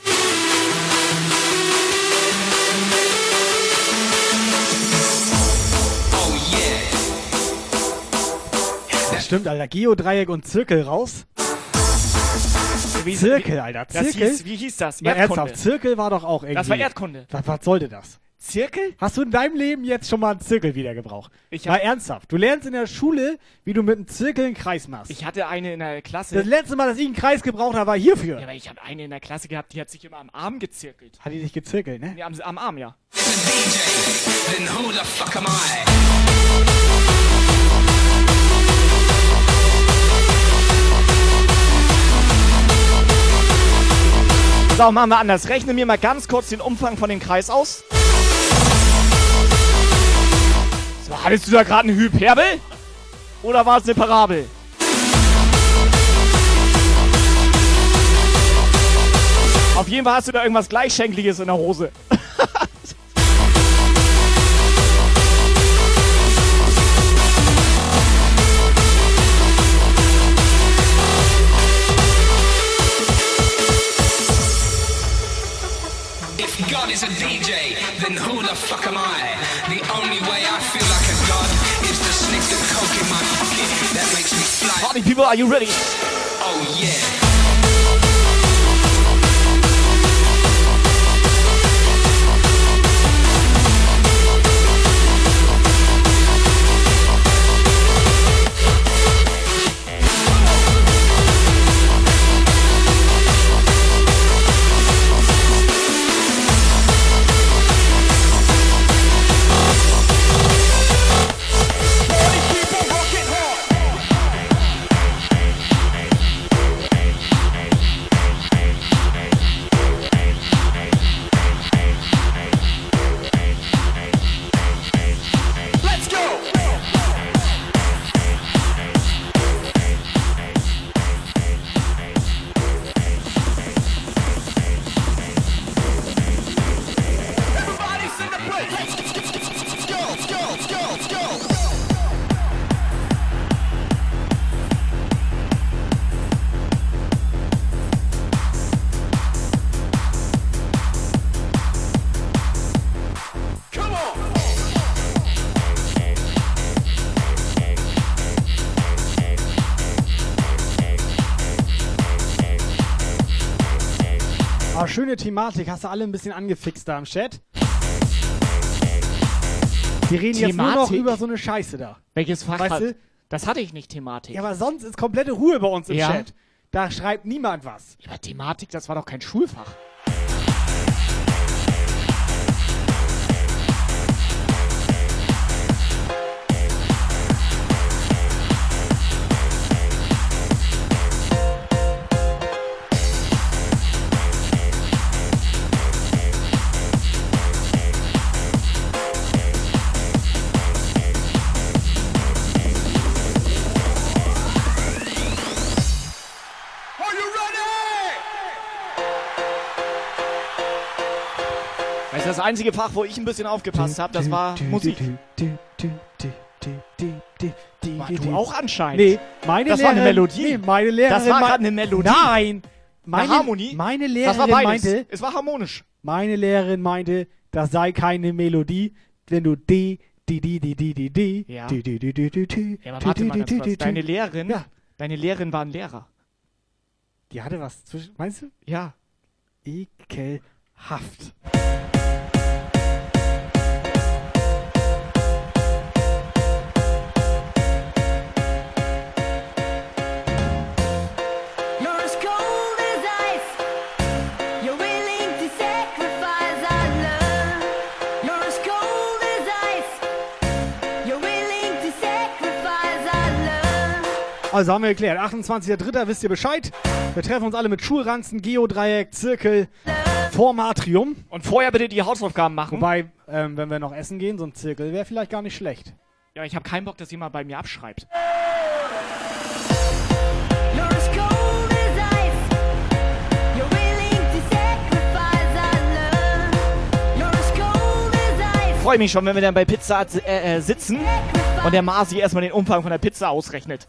Stimmt, Alter. Geodreieck und Zirkel raus. Wie, Zirkel, Alter. Das Zirkel? hieß, wie hieß das? Erdkunde. ernsthaft, Zirkel war doch auch irgendwie. Das war Erdkunde. Was, was sollte das? Zirkel? Hast du in deinem Leben jetzt schon mal einen Zirkel wieder gebraucht? Ich Mal ernsthaft. Du lernst in der Schule, wie du mit einem Zirkel einen Kreis machst. Ich hatte eine in der Klasse. das letzte Mal, dass ich einen Kreis gebraucht habe, war hierfür. ja, aber ich habe eine in der Klasse gehabt, die hat sich immer am Arm gezirkelt. Hat die dich gezirkelt, ne? Nee, am, am Arm, ja. Then who the fuck am I? So, machen wir anders. Rechne mir mal ganz kurz den Umfang von dem Kreis aus. So, hattest du da gerade eine Hyperbel? Oder war es eine Parabel? Auf jeden Fall hast du da irgendwas Gleichschenkliges in der Hose. If God is a DJ, then who the fuck am I? The only way I feel like a god is to sniff the coke in my pocket. That makes me fly. Party people, are you ready? Oh yeah. Ah, schöne Thematik. Hast du alle ein bisschen angefixt da im Chat? Die reden jetzt nur noch Thematik? über so eine Scheiße da. Welches Fach Weißt du? Das hatte ich nicht, Thematik. Ja, aber sonst ist komplette Ruhe bei uns im Ja. Chat. Da schreibt niemand was. Aber Thematik, das war doch kein Schulfach. Einzige Fach, wo ich ein bisschen aufgepasst habe, das war Musik. War du auch anscheinend. Nee, meine Das war eine Lehrerin, Melodie. Nee, meine Lehrerin Das war gerade eine Melodie. Nein, meine, Eine Harmonie? Meine Das Lehrerin war beides. meinte, Es war harmonisch. meine Lehrerin meinte, das sei keine Melodie, wenn du D, D, D, D, D, D, D, Ja. D, D, D, D, D, D, Ja, aber warte mal ganz kurz. Deine. Lehrerin, Ja. deine Lehrerin war ein Lehrer. Die hatte was zwischen, meinst du? Ja. Ekelhaft. Also haben wir geklärt. 28.03. wisst ihr Bescheid. Wir treffen uns alle mit Schulranzen, Geodreieck, Zirkel, vorm Atrium. Und vorher bitte die Hausaufgaben machen. Wobei, ähm, wenn wir noch essen gehen, so ein Zirkel wäre vielleicht gar nicht schlecht. Ja, ich habe keinen Bock, dass jemand bei mir abschreibt. Freue mich schon, wenn wir dann bei Pizza äh, äh, sitzen und der Masi erstmal den Umfang von der Pizza ausrechnet.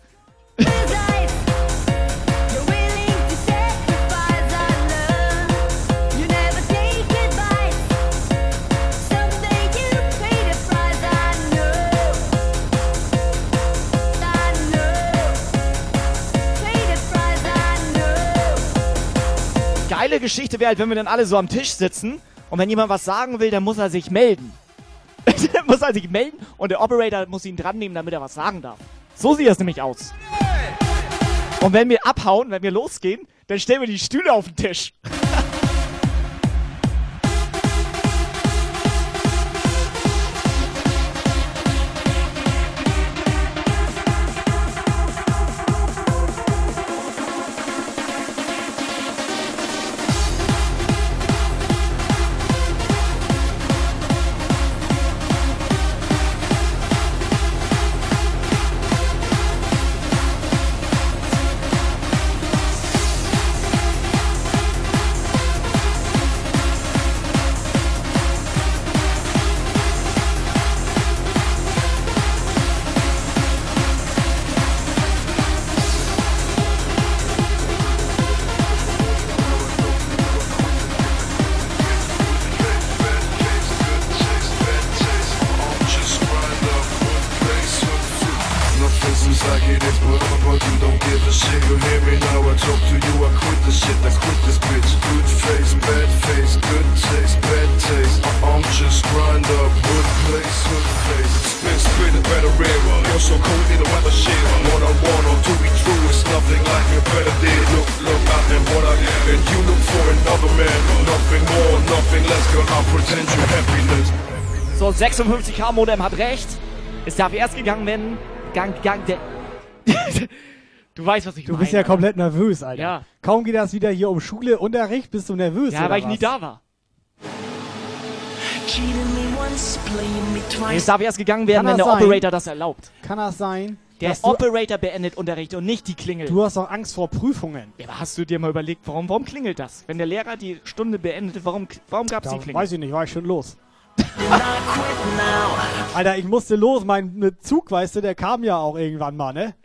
Geile Geschichte wäre halt, wenn wir dann alle so am Tisch sitzen und wenn jemand was sagen will, dann muss er sich melden. der muss er sich melden und der Operator muss ihn dran nehmen, damit er was sagen darf. So sieht das nämlich aus. Und wenn wir abhauen, wenn wir losgehen, dann stellen wir die Stühle auf den Tisch. Modem hat recht. Es darf erst gegangen werden. Gang, gang, der. du weißt, was ich Du meine. bist ja komplett nervös, Alter. Ja. Kaum geht das wieder hier um Schule, Unterricht, bist du nervös. Ja, weil ich was? nie da war. Es darf erst gegangen werden, Kann wenn der sein? Operator das erlaubt. Kann das sein? Der du, Operator beendet Unterricht und nicht die Klingel. du hast doch Angst vor Prüfungen. Ja, aber hast du dir mal überlegt, warum, warum klingelt das? Wenn der Lehrer die Stunde beendete, warum, warum gab es die Klingel? weiß ich nicht, war ich schon los. Alter, ich musste los, mein ne Zug, weißt du, der kam ja auch irgendwann mal, ne?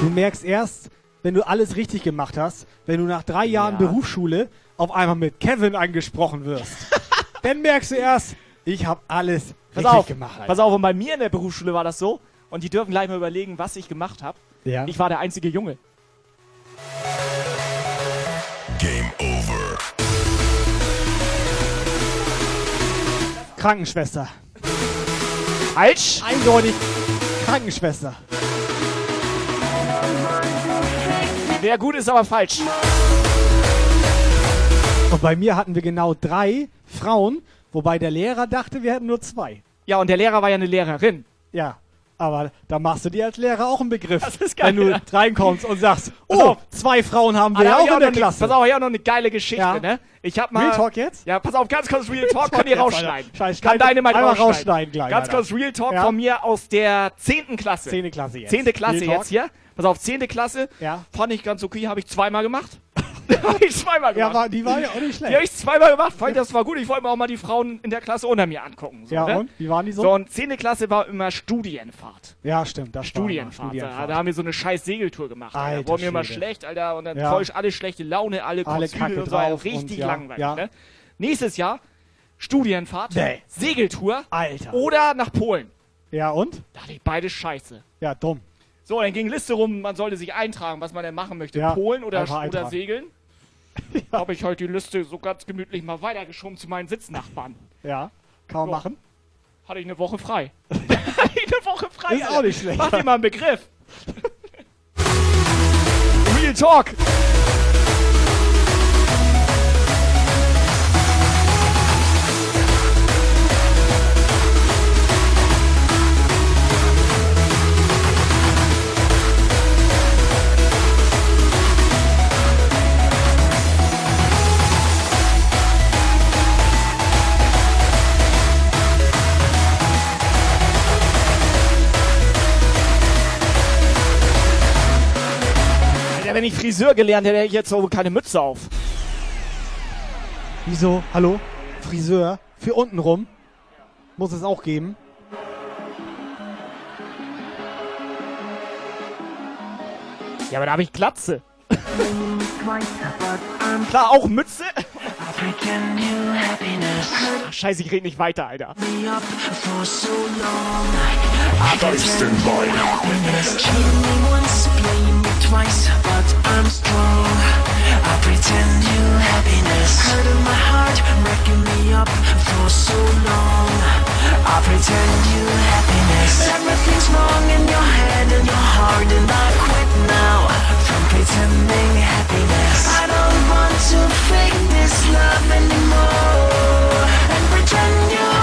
Du merkst erst, wenn du alles richtig gemacht hast, wenn du nach drei Jahren Ja. Berufsschule auf einmal mit Kevin angesprochen wirst. Dann merkst du erst, ich habe alles Pass richtig auf, gemacht. Alter. pass auf, und bei mir in der Berufsschule war das so, und die dürfen gleich mal überlegen, was ich gemacht habe. Ja. Ich war der einzige Junge. Game over. Krankenschwester. Falsch. Eindeutig Krankenschwester. Wer gut ist, aber falsch. Und bei mir hatten wir genau drei Frauen, wobei der Lehrer dachte, wir hätten nur zwei. Ja, und der Lehrer war ja eine Lehrerin. Ja, aber da machst du dir als Lehrer auch einen Begriff. Das ist geil, Wenn du ja. reinkommst und sagst, oh, zwei Frauen haben wir hab ich auch in der Klasse. Pass auf, hier auch noch eine geile Geschichte, Ja. ne? Ich hab mal. Real Talk jetzt? Ja, pass auf, ganz kurz Real Talk, könnt ihr rausschneiden. Alter. Scheiß, Kann deine mal rausschneiden. rausschneiden gleich, Ganz kurz Real Talk Ja. von mir aus der 10. Klasse. Zehnte Klasse jetzt. 10. Klasse Real Talk. jetzt hier. Pass auf, 10. Klasse. Ja. Fand ich ganz okay, habe ich zweimal gemacht. habe ich zweimal Ja, gemacht. war, die war ja auch nicht die schlecht. habe ich zweimal gemacht, ich, das war gut. Ich wollte mir auch mal die Frauen in der Klasse unter mir angucken. So, ja, ne? und? Wie waren die so? So, und 10. Klasse war immer Studienfahrt. ja, stimmt. Das Studienfahrt. mal Da, da haben wir so eine scheiß Segeltour gemacht. Alter. Alter Wurde mir immer schlecht, Alter. Und dann Ja. voll alle schlechte Laune, alle Alle Kostüme Kacke und so. Drauf Richtig ja, langweilig. ja. Ne? Nächstes Jahr Studienfahrt, Nee. Segeltour Alter. oder nach Polen. Ja, und? Da hatte ich beide scheiße. Ja, dumm. So, dann ging Liste rum, man sollte sich eintragen, was man denn machen möchte. Ja, Polen oder, oder eintragen. Segeln. Habe ich heute die Liste so ganz gemütlich mal weitergeschoben zu meinen Sitznachbarn. Ja, kann man So. machen. Hatte ich eine Woche frei. Eine Woche frei. Ist Alter. auch nicht schlecht. Mach dir mal einen Begriff. Real Talk. Ich Friseur gelernt hätte, hätte ich jetzt so keine Mütze auf. Wieso? Hallo? Friseur? Für unten rum? Muss es auch geben. Ja, aber da habe ich Glatze. Klar, auch Mütze. Ach, scheiße, ich rede nicht weiter, Alter. Stay twice, but I'm strong. I pretend you happiness. Hurting my heart, wrecking me up for so long. I pretend you happiness. Everything's wrong in your head and your heart, and I quit now from pretending happiness. I don't want to fake this love anymore and pretend you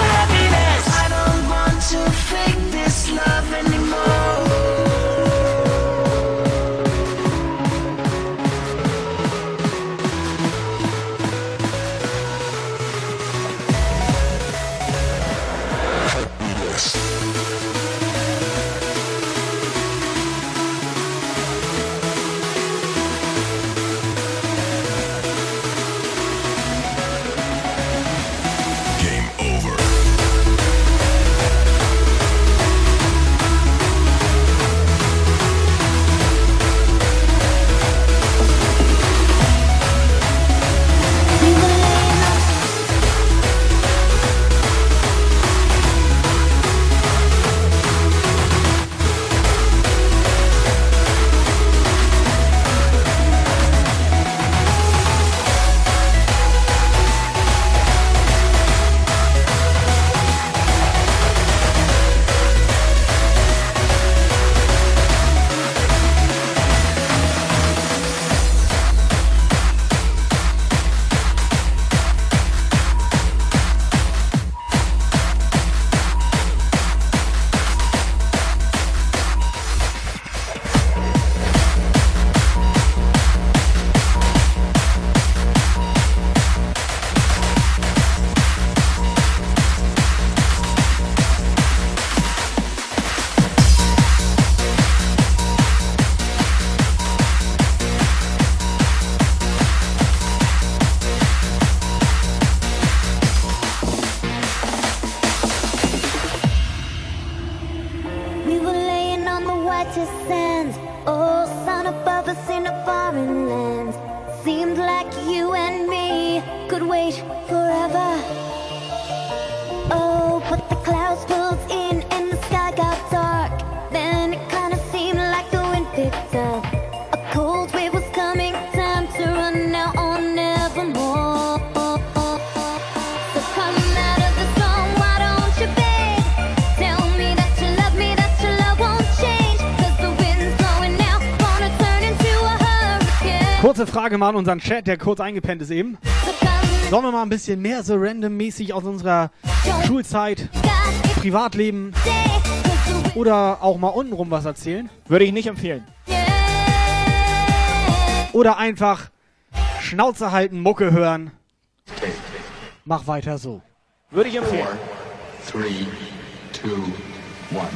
Frage mal an unseren Chat, der kurz eingepennt ist eben. Sollen wir mal ein bisschen mehr so randommäßig aus unserer Schulzeit, Privatleben oder auch mal untenrum was erzählen? Würde ich nicht empfehlen. Oder einfach Schnauze halten, Mucke hören. Mach weiter so. Würde ich empfehlen. Three, two, one.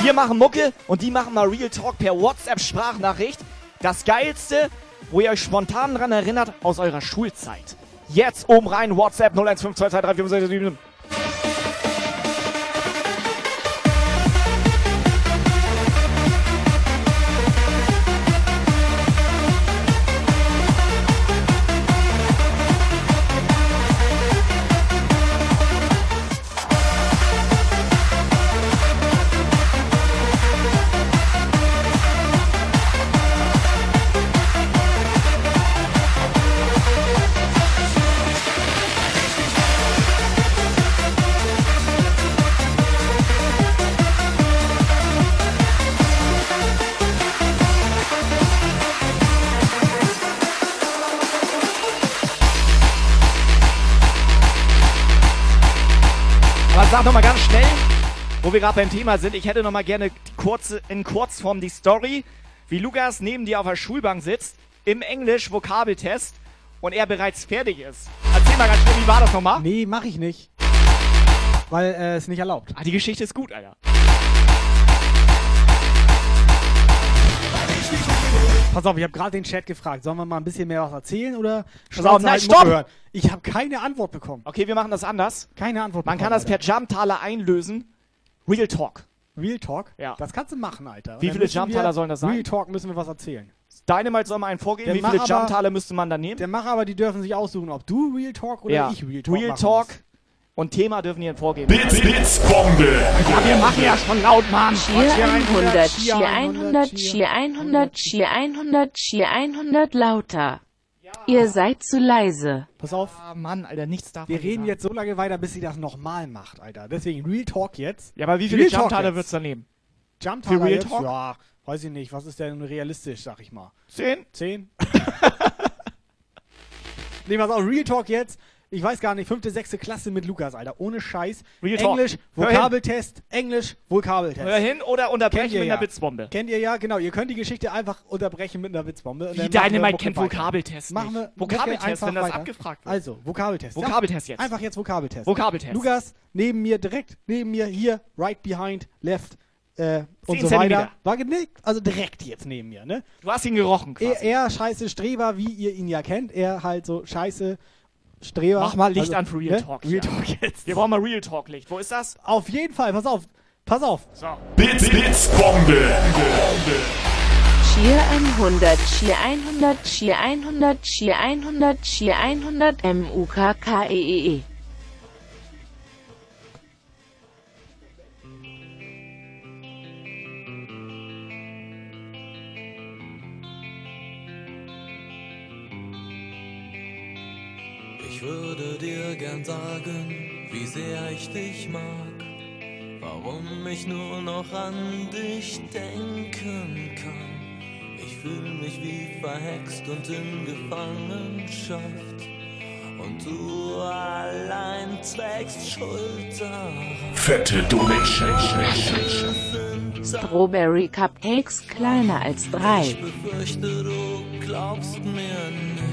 Wir machen Mucke und die machen mal Real Talk per WhatsApp-Sprachnachricht. Das Geilste, wo ihr euch spontan dran erinnert aus eurer Schulzeit. Jetzt oben rein, WhatsApp 0152234567. sag noch mal ganz schnell, wo wir gerade beim Thema sind, ich hätte noch mal gerne die kurze, in Kurzform die Story, wie Lukas neben dir auf der Schulbank sitzt, im weil äh, es nicht erlaubt. Ah, die Geschichte ist gut, Alter. Pass auf, ich habe gerade den Chat gefragt. Sollen wir mal ein bisschen mehr was erzählen oder Pass auf, nein, stopp! Hören? Ich habe keine Antwort bekommen. Okay, wir machen das anders. Keine Antwort Man kann bekommen, das per Jumptaler einlösen. Real Talk. Real Talk? Ja. Das kannst du machen, Alter. Wie viele Jumptaler sollen das sein? Real Talk müssen wir was erzählen. Dynamite soll mal einen vorgeben. Der Wie viele Jumptaler müsste man dann nehmen? Der Macher aber, die dürfen sich aussuchen, ob du Real Talk oder ja. ich Real Talk Real Talk muss. Und Thema dürfen die dann vorgeben. Bits, Bits, Bombe. Ja, wir machen ja schon laut, Mann. Cheer 100, Cheer 100, Cheer 100, Cheer 100, Cheer 100 lauter. Ihr seid zu leise. Pass auf. Ah, Mann, Alter, nichts davon. Wir reden jetzt so lange weiter, bis sie das nochmal macht, Alter. Deswegen Real Talk jetzt. Ja, aber wie viele Talk Jumptaler wird's dann nehmen? Jumptaler Für Real jetzt? Talk? Ja, weiß ich nicht. Was ist denn realistisch, sag ich mal? Zehn? Zehn? nee, pass auf, Real Talk jetzt. Ich weiß gar nicht, fünfte, sechste Klasse mit Lukas, Alter. Ohne Scheiß. Real. Englisch. Vokabeltest. Englisch, Vokabeltest. Hör hin oder unterbrechen mit ja. einer Witzbombe. Kennt ihr ja, genau. Ihr könnt die Geschichte einfach unterbrechen mit einer Witzbombe. Wie Dynamite kennt. Vokabeltest Machen wir Vokabeltest, wenn das weiter. abgefragt wird. Also, Vokabeltest. Vokabeltest ja. jetzt. Einfach jetzt Vokabeltest. Vokabeltest. Lukas, neben mir, direkt neben mir, hier, right behind, left äh, und so Zentimeter. weiter. War genickt, also direkt jetzt neben mir, ne? Du hast ihn gerochen quasi. Er, er scheiße Streber, wie ihr ihn ja kennt. Er halt so scheiße Streber. Mach mal Licht Also, an für Real ne? Talk. Real hier. Talk jetzt. Wir brauchen mal Real Talk Licht. Wo ist das? Auf jeden Fall, pass auf. Pass auf. So. Bits, Bits, Bombe. Cheer 100, Cheer 100, Cheer 100, Cheer 100, Cheer 100, M-U-K-K-E-E-E. Ich würde dir gern sagen, wie sehr ich dich mag. Warum ich nur noch an dich denken kann. Ich fühle mich wie verhext und in Gefangenschaft. Und du allein trägst Schuld daran. Fette Donation. Strawberry Cupcakes kleiner als drei. Ich befürchte, du glaubst mir nicht.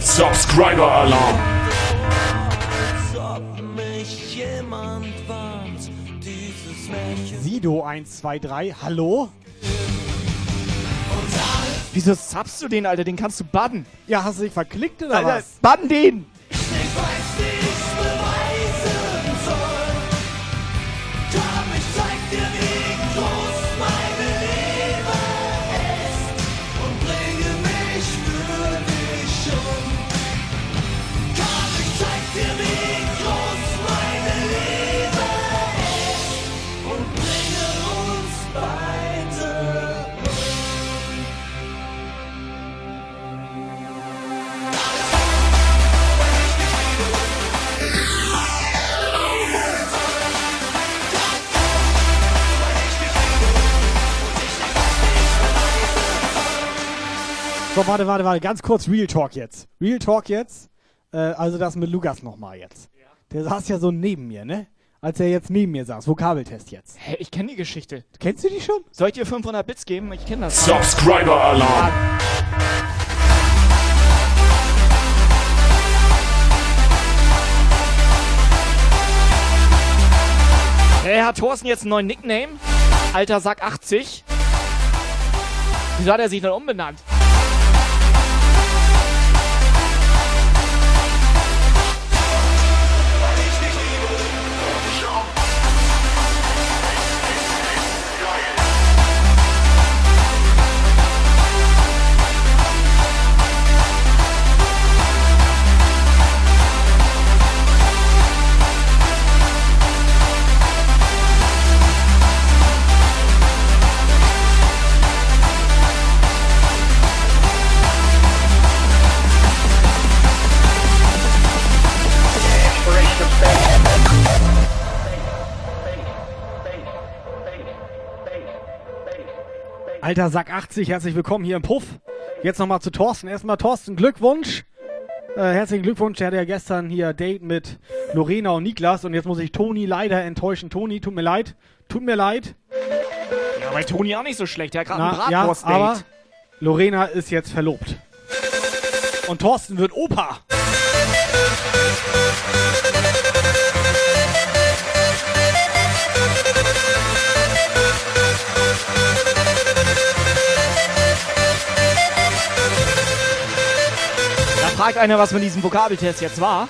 Subscriber Alarm. Sido 123, hallo? Wieso subst du den, Alter? Den kannst du baden. Ja, hast du dich verklickt oder Alter, was? baden den! So, warte, warte, warte, ganz kurz Real Talk jetzt. Real Talk jetzt. Äh, also das mit Lukas nochmal jetzt. Der saß ja so neben mir, ne? Als er jetzt neben mir saß. Vokabeltest jetzt. Hä, ich kenne die Geschichte. Kennst du die schon? Soll ich dir 500 Bits geben? Ich kenne das. Subscriber Alarm. Hey, hat Thorsten jetzt einen neuen Nickname? Alter Sack 80. Wieso hat er sich denn umbenannt? Alter Sack 80, herzlich willkommen hier im Puff. Jetzt nochmal zu Thorsten. Erstmal Thorsten, Glückwunsch. Äh, herzlichen Glückwunsch. Der hatte ja gestern hier Date mit Lorena und Niklas und jetzt muss ich Toni leider enttäuschen. Toni, tut mir leid. Tut mir leid. Ja, bei Toni auch nicht so schlecht. Der hat gerade ein Na, ja, Bratwurst-Date. aber Lorena ist jetzt verlobt. Und Thorsten wird Opa. Fragt einer, was mit diesem Vokabeltest jetzt war.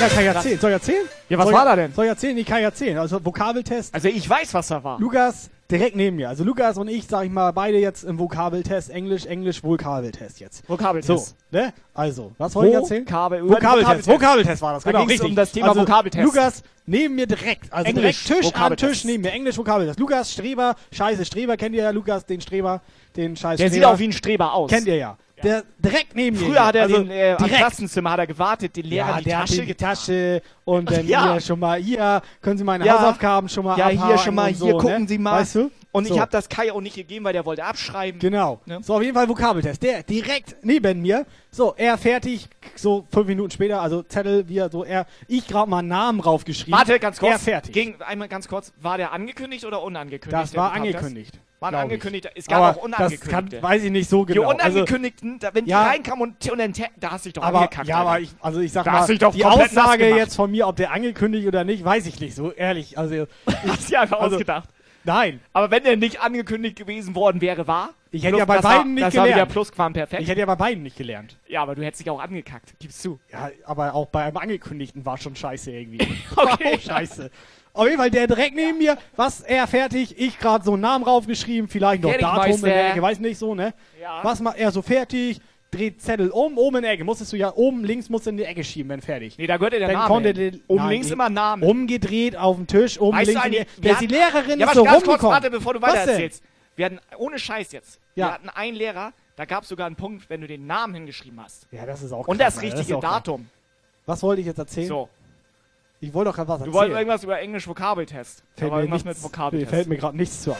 Ja, kann ich erzählen. Soll ich erzählen? Ja, was Soll war ich- da denn? Soll ich erzählen? Ich kann ich erzählen. Also Vokabeltest. Also ich weiß, was da war. Lukas direkt neben mir. Also Lukas und ich, sag ich mal, beide jetzt im Vokabeltest. Englisch, Englisch, Vokabeltest jetzt. Vokabeltest. So, ne? Also, was wollte ich erzählen? Vokabeltest. Vokabeltest. Vokabeltest war das, Da genau. richtig. um das Thema also, Vokabeltest. Lukas neben mir direkt. Also Englisch, direkt Tisch an. Tisch neben mir. Englisch, Vokabeltest. Lukas, Streber, scheiße Streber. Kennt ihr ja, Lukas, den Streber, den scheiß Der Streber. sieht auch wie ein Streber aus. Kennt ihr ja. Der direkt neben mir. Früher hat er also den, äh, am. Klassenzimmer hat er gewartet, den Lehrer ja, die der Tasche hat die Tasche und dann Ja. hier schon mal, hier können Sie meine Ja. Hausaufgaben schon mal Ja, hier schon mal, so, hier gucken ne? Sie mal. Weißt du? Und so. ich habe das Kai auch nicht gegeben, weil der wollte abschreiben. Genau. Ne? So, auf jeden Fall Vokabeltest. Der direkt neben mir. So, er fertig, so fünf Minuten später, also Zettel, wie er so, er, ich gerade mal einen Namen raufgeschrieben. Warte, ganz kurz. Er fertig. Ging, einmal ganz kurz. War der angekündigt oder unangekündigt? das war angekündigt. War glaub angekündigt. ich. Es gab Aber auch unangekündigte. Das kann, weiß ich nicht so genau. Die unangekündigten, da, wenn Ja. die reinkamen und, und dann, da hast du dich doch Also, aber, angekackt. ja, aber ich, also ich sag Da mal, die Aussage jetzt von mir, ob der angekündigt oder nicht, weiß ich nicht, so ehrlich. Also, Hast du dir einfach also, ausgedacht. Nein. Aber wenn der nicht angekündigt gewesen worden wäre, war. Ich hätte Plus- ja bei das war, beiden nicht das war wieder gelernt. Plusquamperfekt. Ich hätte ja bei beiden nicht gelernt. Ja, aber du hättest dich auch angekackt. Gibst zu. Ja, aber auch bei einem angekündigten war schon scheiße irgendwie. Okay. Auch scheiße. Auf jeden Fall der direkt neben mir, was er fertig, ich gerade so einen Namen raufgeschrieben, vielleicht noch Datum Ecke, weiß nicht so, ne? Ja. Was macht er so fertig? Dreht Zettel um, oben in der Ecke. Musstest du ja oben links musst du in die Ecke schieben, wenn fertig. Nee, da gehört der Dann Name. konnte der- Oben Nein, links immer Name. Umgedreht auf dem Tisch, oben Weißt links du die eigentlich, wir Der ist die Lehrerin ja, ist so ganz kurz, rumgekommen. warte, bevor du Was weiter erzählst. Wir hatten, ohne Scheiß jetzt, Ja. wir hatten einen Lehrer, da gab es sogar einen Punkt, wenn du den Namen hingeschrieben hast. Ja, das ist auch Und krass, das Alter, richtige auch krass. Datum. Was wollte ich jetzt erzählen? So. Ich wollte doch gerade was Du erzählen. wolltest irgendwas über Englisch Vokabeltest. Fällt mir, nichts, fällt mir gerade nichts zu ein.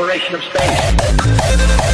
Exploration of space.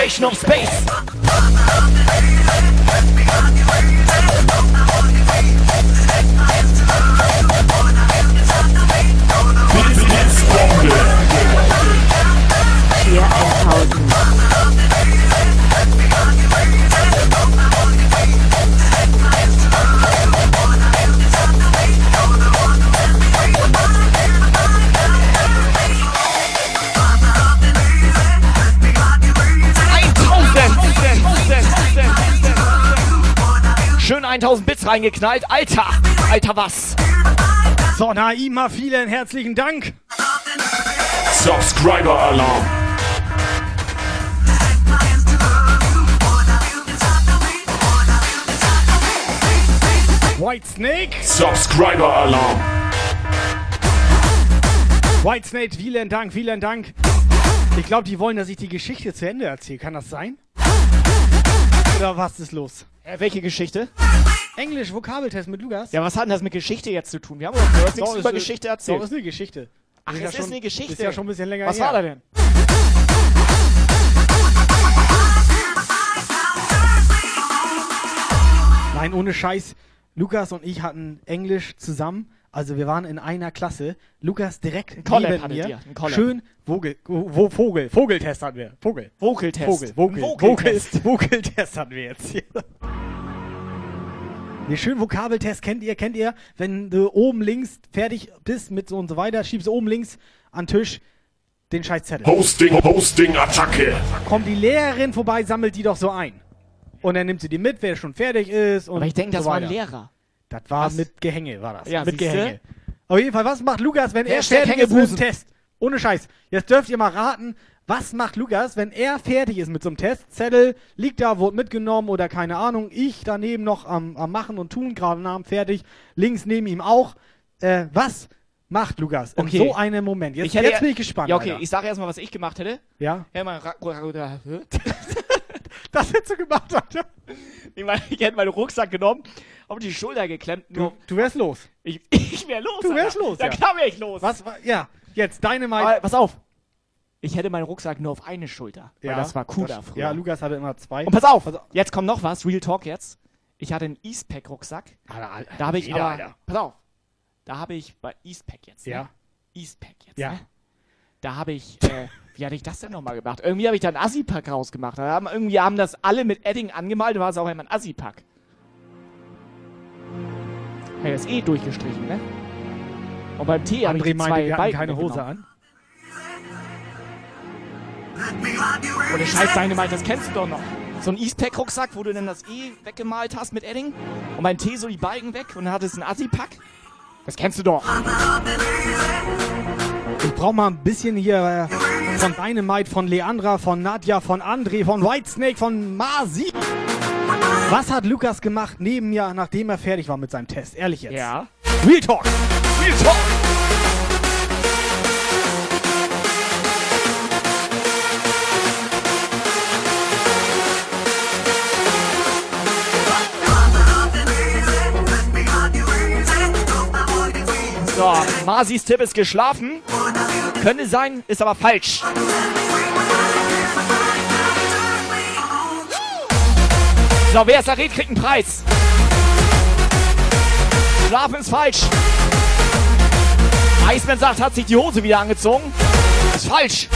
vibrational space. 1000 Bits reingeknallt. Alter, Alter was? So, Naima, vielen herzlichen Dank. Subscriber Alarm. White Snake. Subscriber Alarm. White Snake, vielen Dank, vielen Dank. Ich glaube, die wollen, dass ich die Geschichte zu Ende erzähle. Kann das sein? Oder was ist los? Äh, welche Geschichte? Englisch, Vokabeltest mit Lukas. Ja, was hat denn das mit Geschichte jetzt zu tun? Wir haben doch nichts Doch, über Geschichte erzählt. Doch, ist eine Geschichte. Ach, Ist es ja ist schon- eine Geschichte. Ist ja schon ein bisschen länger Was her. war da denn? Nein, ohne Scheiß. Lukas und ich hatten Englisch zusammen. Also wir waren in einer Klasse. Lukas direkt Collab neben mir. Schön Vogel, wo, Vogel, Vogeltest hatten wir. Vogel. Vogeltest. Vogel, Vogel, Vogeltest. Vogeltest hatten wir jetzt hier. Nee, schön Vokabeltest kennt ihr, kennt ihr, wenn du oben links fertig bist mit so und so weiter, schiebst du oben links an den Tisch den scheiß Zettel. Hosting, Hosting, Attacke. Kommt die Lehrerin vorbei, sammelt die doch so ein. Und dann nimmt sie die mit, wer schon fertig ist. Und Aber ich denke, das so war ein. Lehrer. Das war Was? mit Gehänge, war das. Ja, mit siehste? Gehänge. Auf jeden Fall, was macht Lukas, wenn er Hashtag fertig ist mit dem. Test? Ohne Scheiß. Jetzt dürft ihr mal raten, was macht Lukas, wenn er fertig ist mit so einem Test? Zettel liegt da, wurde mitgenommen oder keine Ahnung. Ich daneben noch am, am Machen und Tun, gerade Namen fertig. Links neben ihm auch. Äh, was macht Lukas in Okay. so einem Moment? Jetzt, Ich hätte- jetzt bin ich gespannt. Ja, okay, Alter. ich sage erstmal, was ich gemacht hätte. Ja? Ja, mal? Das hättest du gemacht, Alter. Ich, meine, ich hätte meinen Rucksack genommen, auf die Schulter geklemmt. Du, du wärst los. Ich, ich wäre los. Du wärst Alter. los, Ja, ja. wäre ich los. Was ja, jetzt deine Meinung. Aber pass auf. Ich hätte meinen Rucksack nur auf eine Schulter. Weil das war cooler das- früher. Ja, Lukas hatte immer zwei. Und pass auf, jetzt kommt noch was, Real Talk jetzt. Ich hatte einen Eastpack-Rucksack. Da habe ich jeder, aber, Alter. pass auf, da habe ich bei Eastpack jetzt, Ja. ne? Eastpack jetzt, Ja. ne? Da habe ich, äh, wie hatte ich das denn nochmal gemacht? Irgendwie habe ich da einen Assi-Pack rausgemacht. Da haben, irgendwie haben das alle mit Edding angemalt, da war es auch immer ein Assi-Pack. Ja, das ist eh durchgestrichen, ne? Und beim T habe ich die meinte, zwei wir hatten keine Hose an. Ohne Scheiß, deine meint, das kennst du doch noch. So ein Eastpack-Rucksack, wo du dann das E weggemalt hast mit Edding. Und beim T so die Balken weg und dann hattest du einen Assi-Pack. Das kennst du doch. Ich brauch mal ein bisschen hier äh, von Dynamite, von Leandra, von Nadja, von André, von Whitesnake, von Masi. Was hat Lukas gemacht neben mir, nachdem er fertig war mit seinem Test? Ehrlich jetzt. Ja. Real Talk. Real Talk. So, Masis Tipp ist geschlafen. Könnte sein, ist aber falsch. So, wer es errät, kriegt einen Preis. Schlafen ist falsch. Iceman sagt, hat sich die Hose wieder angezogen. Ist falsch.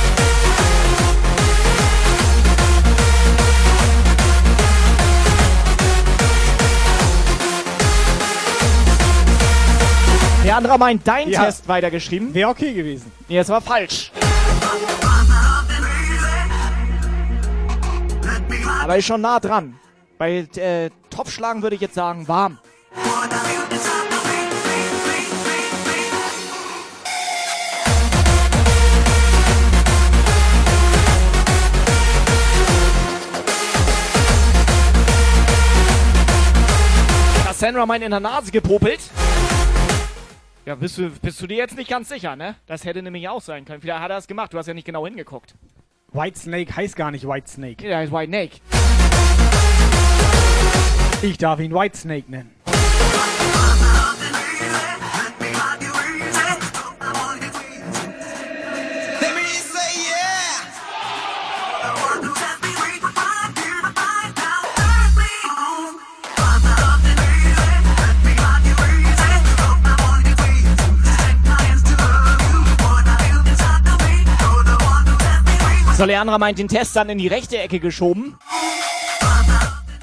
Der andere meint dein Ja. Test weitergeschrieben. Wäre okay gewesen. Nee, das war falsch. Aber ist schon nah dran. Bei äh, Topfschlagen würde ich jetzt sagen warm. Cassandra meint in der Nase gepopelt. Ja, bist du, bist du dir jetzt nicht ganz sicher, ne? Das hätte nämlich auch sein können. Vielleicht hat er es gemacht. Du hast ja nicht genau hingeguckt. Whitesnake heißt gar nicht Whitesnake. Ja, ist White Snake. Ich darf ihn Whitesnake nennen. Leandra meint den Test dann in die rechte Ecke geschoben.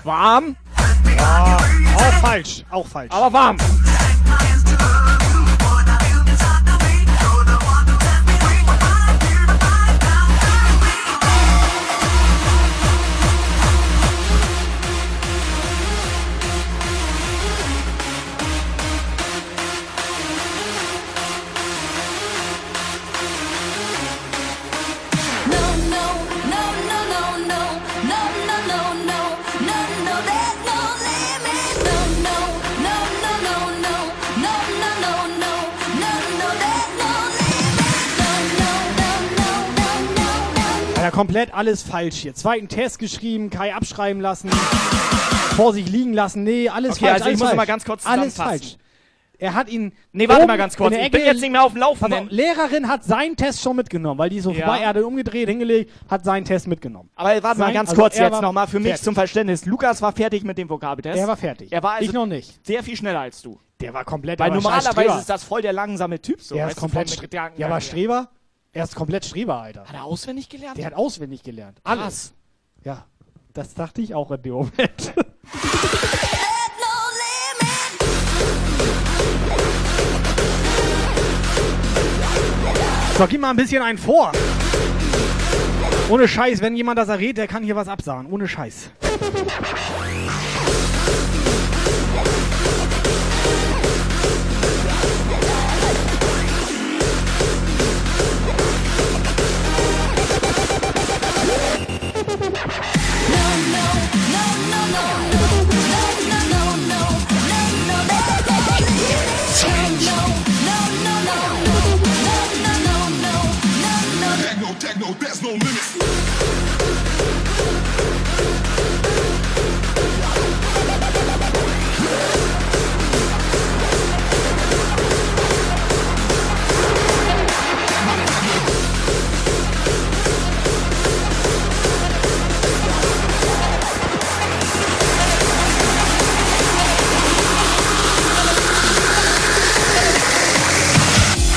Warm, Ja, auch falsch. Auch falsch. aber warm. Alter, komplett alles falsch hier. Zweiten Test geschrieben, Kai abschreiben lassen, vor sich liegen lassen. Nee, alles Okay, falsch. also ich alles muss falsch. mal ganz kurz Alles falsch. er hat ihn. Nee, warte mal ganz kurz. der Ich bin jetzt nicht mehr auf dem Laufenden. auf, Lehrerin hat seinen Test schon mitgenommen, weil die so Ja. vorbei, er hat ihn umgedreht, hingelegt, hat seinen Test mitgenommen. Aber warte mal Sein- ganz also kurz jetzt nochmal für mich fertig. zum Verständnis. Lukas war fertig mit dem Vokabeltest. Er war fertig. Er war also Ich noch nicht. sehr viel schneller als du. Der war komplett Weil normalerweise ist das voll der langsame Typ so. er weißt ist komplett. vom Stre- Gedankengang Ja, aber. Streber? Er ist komplett Streber, Alter. Hat er auswendig gelernt? Der hat auswendig gelernt. Alles. Krass. Ja. Das dachte ich auch in dem Moment. So, gib mal ein bisschen einen vor. Ohne Scheiß, wenn jemand das errät, der kann hier was absagen. Ohne Scheiß. There's no limits.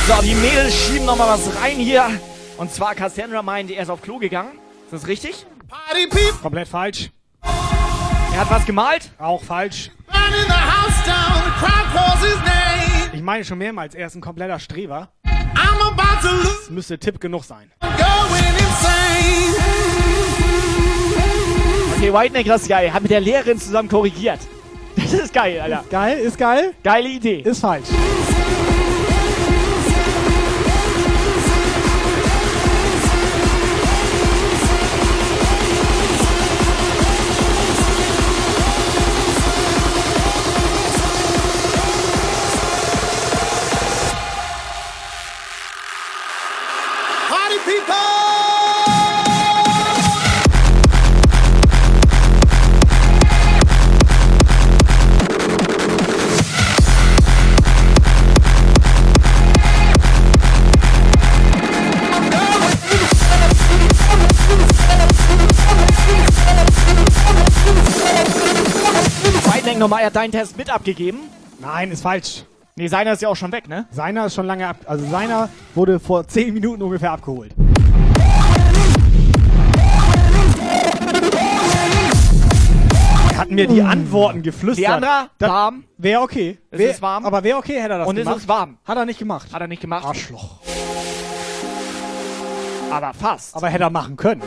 So, die Mädels schieben nochmal was rein hier. Und zwar Cassandra meint, er ist auf Klo gegangen. Ist das richtig? Komplett falsch. Er hat was gemalt? Auch falsch. Ich meine schon mehrmals, er ist ein kompletter Streber. Das müsste Tipp genug sein. Okay, Whiteneck, das ist geil. Hat mit der Lehrerin zusammen korrigiert. Das ist geil, Alter. Geil, ist geil. Geile Idee. Ist falsch. Whiteneck nochmal, er hat deinen Test mit abgegeben. Nein, ist falsch. Nee, seiner ist ja auch schon weg, ne? Seiner ist schon lange ab. Also seiner wurde vor 10 Minuten ungefähr abgeholt. Er hat mir die Antworten geflüstert. Die andere, Das warm. Wäre okay. Es Wär, ist warm. Aber wäre okay, hätte er das Und es gemacht. ist warm. Hat er nicht gemacht. Hat er nicht gemacht. Arschloch. Aber fast. Aber hätte er machen können.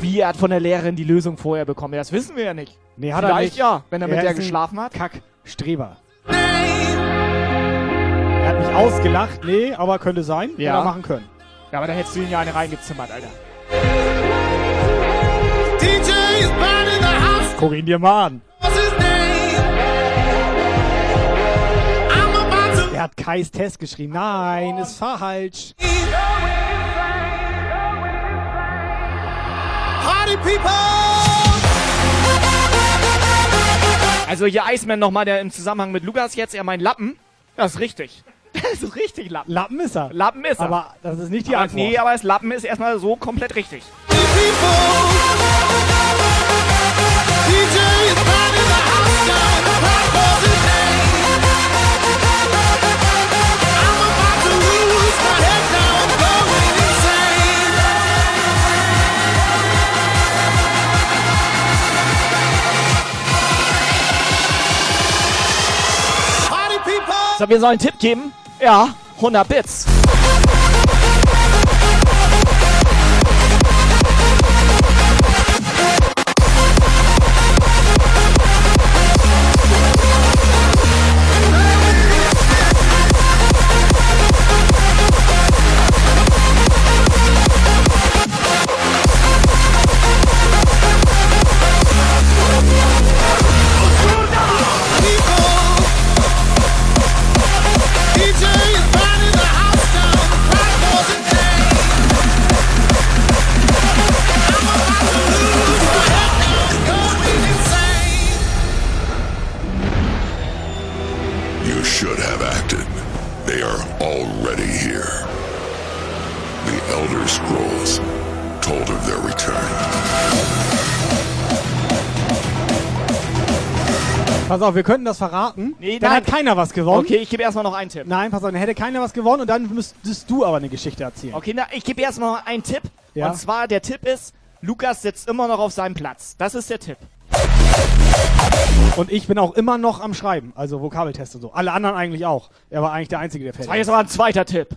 Wie er hat von der Lehrerin die Lösung vorher bekommen. Das wissen wir ja nicht. Nee, hat Vielleicht er nicht. ja, wenn er mit der geschlafen hat. Kack, Streber. Er hat mich ausgelacht. Nee, aber könnte sein. Ja. Hätte er machen können. Ja, aber da hättest du ihn ja eine reingezimmert, Alter. DJ is burning the house. Guck ihn dir mal an. Er hat Kais Test geschrieben. Nein, ist falsch. Party people. Also hier Iceman nochmal, der im Zusammenhang mit Lukas jetzt, er meint Lappen. Das ist richtig. Das ist richtig, Lappen. Lappen ist er. Lappen ist er. Aber das ist nicht die aber, Antwort. Nee, aber das Lappen ist erstmal so komplett richtig. DJ is burning So, wir sollen einen Tipp geben? Ja, 100 Bits. Pass auf, wir könnten das verraten. Nee, dann nein. hat keiner was gewonnen. Okay, ich gebe erstmal noch einen Tipp. Nein, pass auf, dann hätte keiner was gewonnen und dann müsstest du aber eine Geschichte erzählen. Okay, na, ich gebe erstmal noch einen Tipp. Ja. Und zwar, der Tipp ist, Lukas sitzt immer noch auf seinem Platz. Das ist der Tipp. Und ich bin auch immer noch am Schreiben, also Vokabeltest und so. Alle anderen eigentlich auch. Er war eigentlich der Einzige, der Das fertig war jetzt aber ein zweiter Tipp.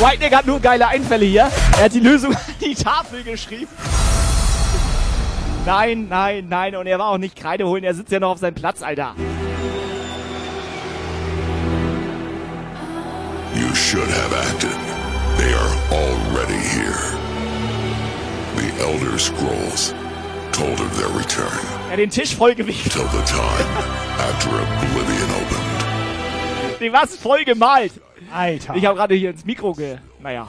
Whiteneck hat nur geile Einfälle hier. Er hat die Lösung an die Tafel geschrieben. Nein, nein, nein. Und er war auch nicht Kreide holen. Er sitzt ja noch auf seinem Platz, Alter. You should have acted. They are already here. The Elder Scrolls told of their return Er hat den Tisch vollgewicht. till the time after Oblivion opened. Den was voll gemalt. Alter. Ich habe gerade hier ins Mikro ge... Naja.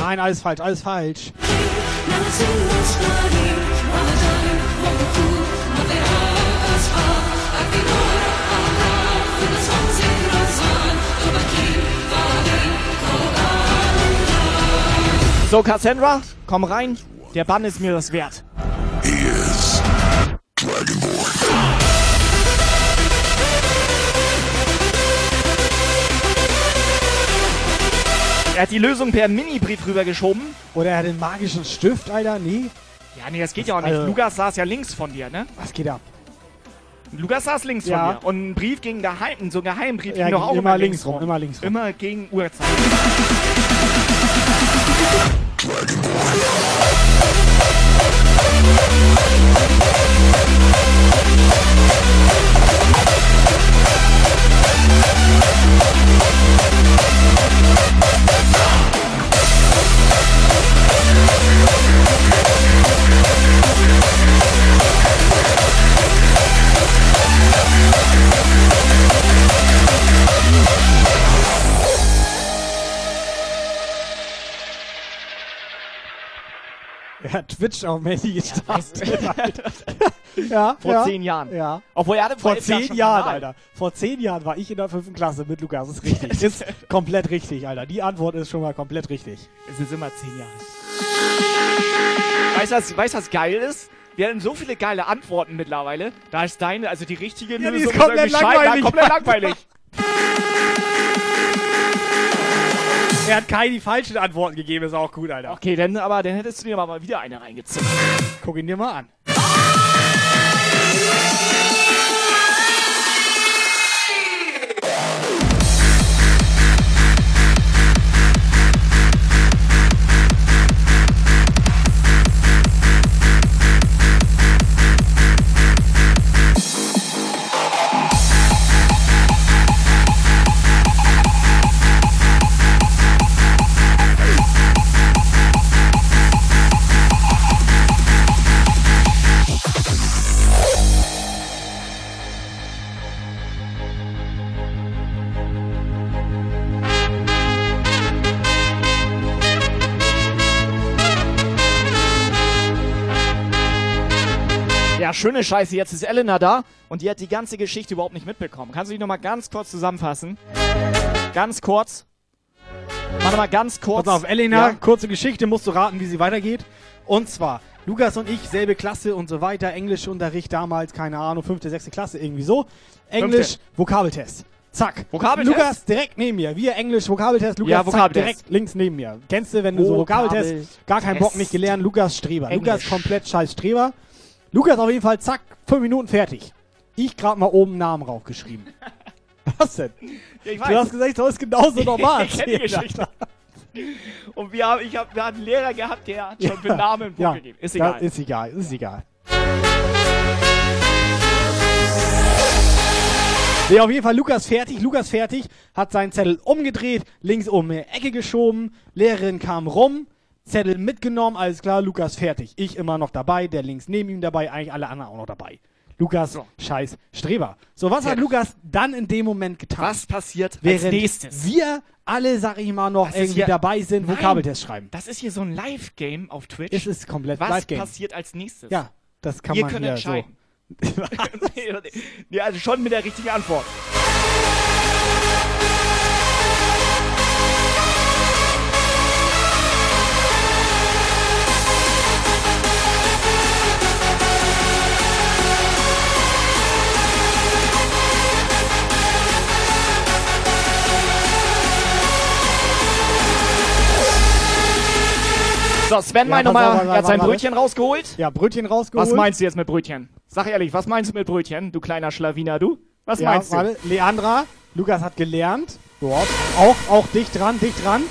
Nein, alles falsch, alles falsch. So, Cassandra, komm rein. Der Bann ist mir das wert. He is Dragonborn. Er hat die Lösung per Mini-Brief rübergeschoben. Oder er hat den magischen Stift, Alter. Nee. Ja, nee, das geht ja auch nicht. Also- Lukas saß ja links von dir, ne? Was geht ab? Lukas saß links Ja. von dir. Und ein Brief gegen Geheim, so ein Geheimbrief Ja, ging doch auch immer links rum, immer links rum. Immer gegen Uhrzeit. Er hat Twitch auf Handy gestartet. Alter. ja, Vor ja, zehn Jahren. Ja. Obwohl er hatte Vor Jahren zehn Jahren, Kanal. Alter. Vor zehn Jahren war ich in der fünften Klasse mit Lukas. Das ist richtig. ist komplett richtig, Alter. Die Antwort ist schon mal komplett richtig. Es ist immer zehn Jahre. Weißt du, was, weißt, was geil ist? Wir hatten so viele geile Antworten mittlerweile. Da ist deine, also die richtige Ja, die Lösung ist komplett scheiße- langweilig. komplett langweilig. Er hat keine falschen Antworten gegeben, ist auch gut, Alter. Okay, dann, aber dann hättest du dir mal wieder eine reingezogen. Guck ihn dir mal an. Ja, schöne Scheiße. Jetzt ist Elena da und die hat die ganze Geschichte überhaupt nicht mitbekommen. Kannst du dich nochmal ganz kurz zusammenfassen? Ganz kurz. Mach nochmal ganz kurz. Pass auf, Elena, Ja. kurze Geschichte, musst du raten, wie sie weitergeht. Und zwar, Lukas und ich, selbe Klasse und so weiter, Englischunterricht damals, keine Ahnung, fünfte, sechste Klasse, irgendwie so. Englisch, Fünfte. Vokabeltest. Zack. Vokabeltest? Lukas direkt neben mir. Wir Englisch, Vokabeltest, Lukas Ja, Vokabeltest. direkt links neben mir. Kennst du, wenn du so Vokabeltest, Vokabeltest. gar keinen Bock, nicht gelernt, Lukas Streber. Englisch. Lukas komplett scheiß Streber. Lukas auf jeden Fall, zack, fünf Minuten fertig. Ich gerade mal oben Namen raufgeschrieben. Was denn? Ja, ich Du hast gesagt, soll es genauso normal ich kenne die Geschichte. Und wir, haben, ich hab, wir hatten einen Lehrer gehabt, der hat schon für Namen ja, vorgegeben. Ist ja, egal. Ist egal, ist egal. Nee, auf jeden Fall Lukas fertig. Lukas fertig, hat seinen Zettel umgedreht, links um eine Ecke geschoben. Lehrerin kam rum, Zettel mitgenommen, alles klar, Lukas fertig. Ich immer noch dabei, der links neben ihm dabei, eigentlich alle anderen auch noch dabei. Lukas, scheiß Streber. So, was hat. Lukas dann in dem Moment getan? Was passiert als Während nächstes? wir alle, sag ich mal, noch Das irgendwie dabei sind, Nein, Vokabeltest schreiben. Das ist hier so ein Live-Game auf Twitch. Es ist komplett Was Live-Game. passiert als nächstes? Ja. Das kann Wir man können hier entscheiden. nee, nee, also schon mit der richtigen Antwort. So, Sven, Ja, er warte, hat sein. Brötchen rausgeholt. Ja, Brötchen rausgeholt. Was meinst du jetzt mit Brötchen? Sag ehrlich, was meinst du mit Brötchen, du kleiner Schlawiner, du? Was ja, meinst du? warte. Leandra, Lukas hat gelernt. Dort. Auch, auch dicht dran, dicht dran.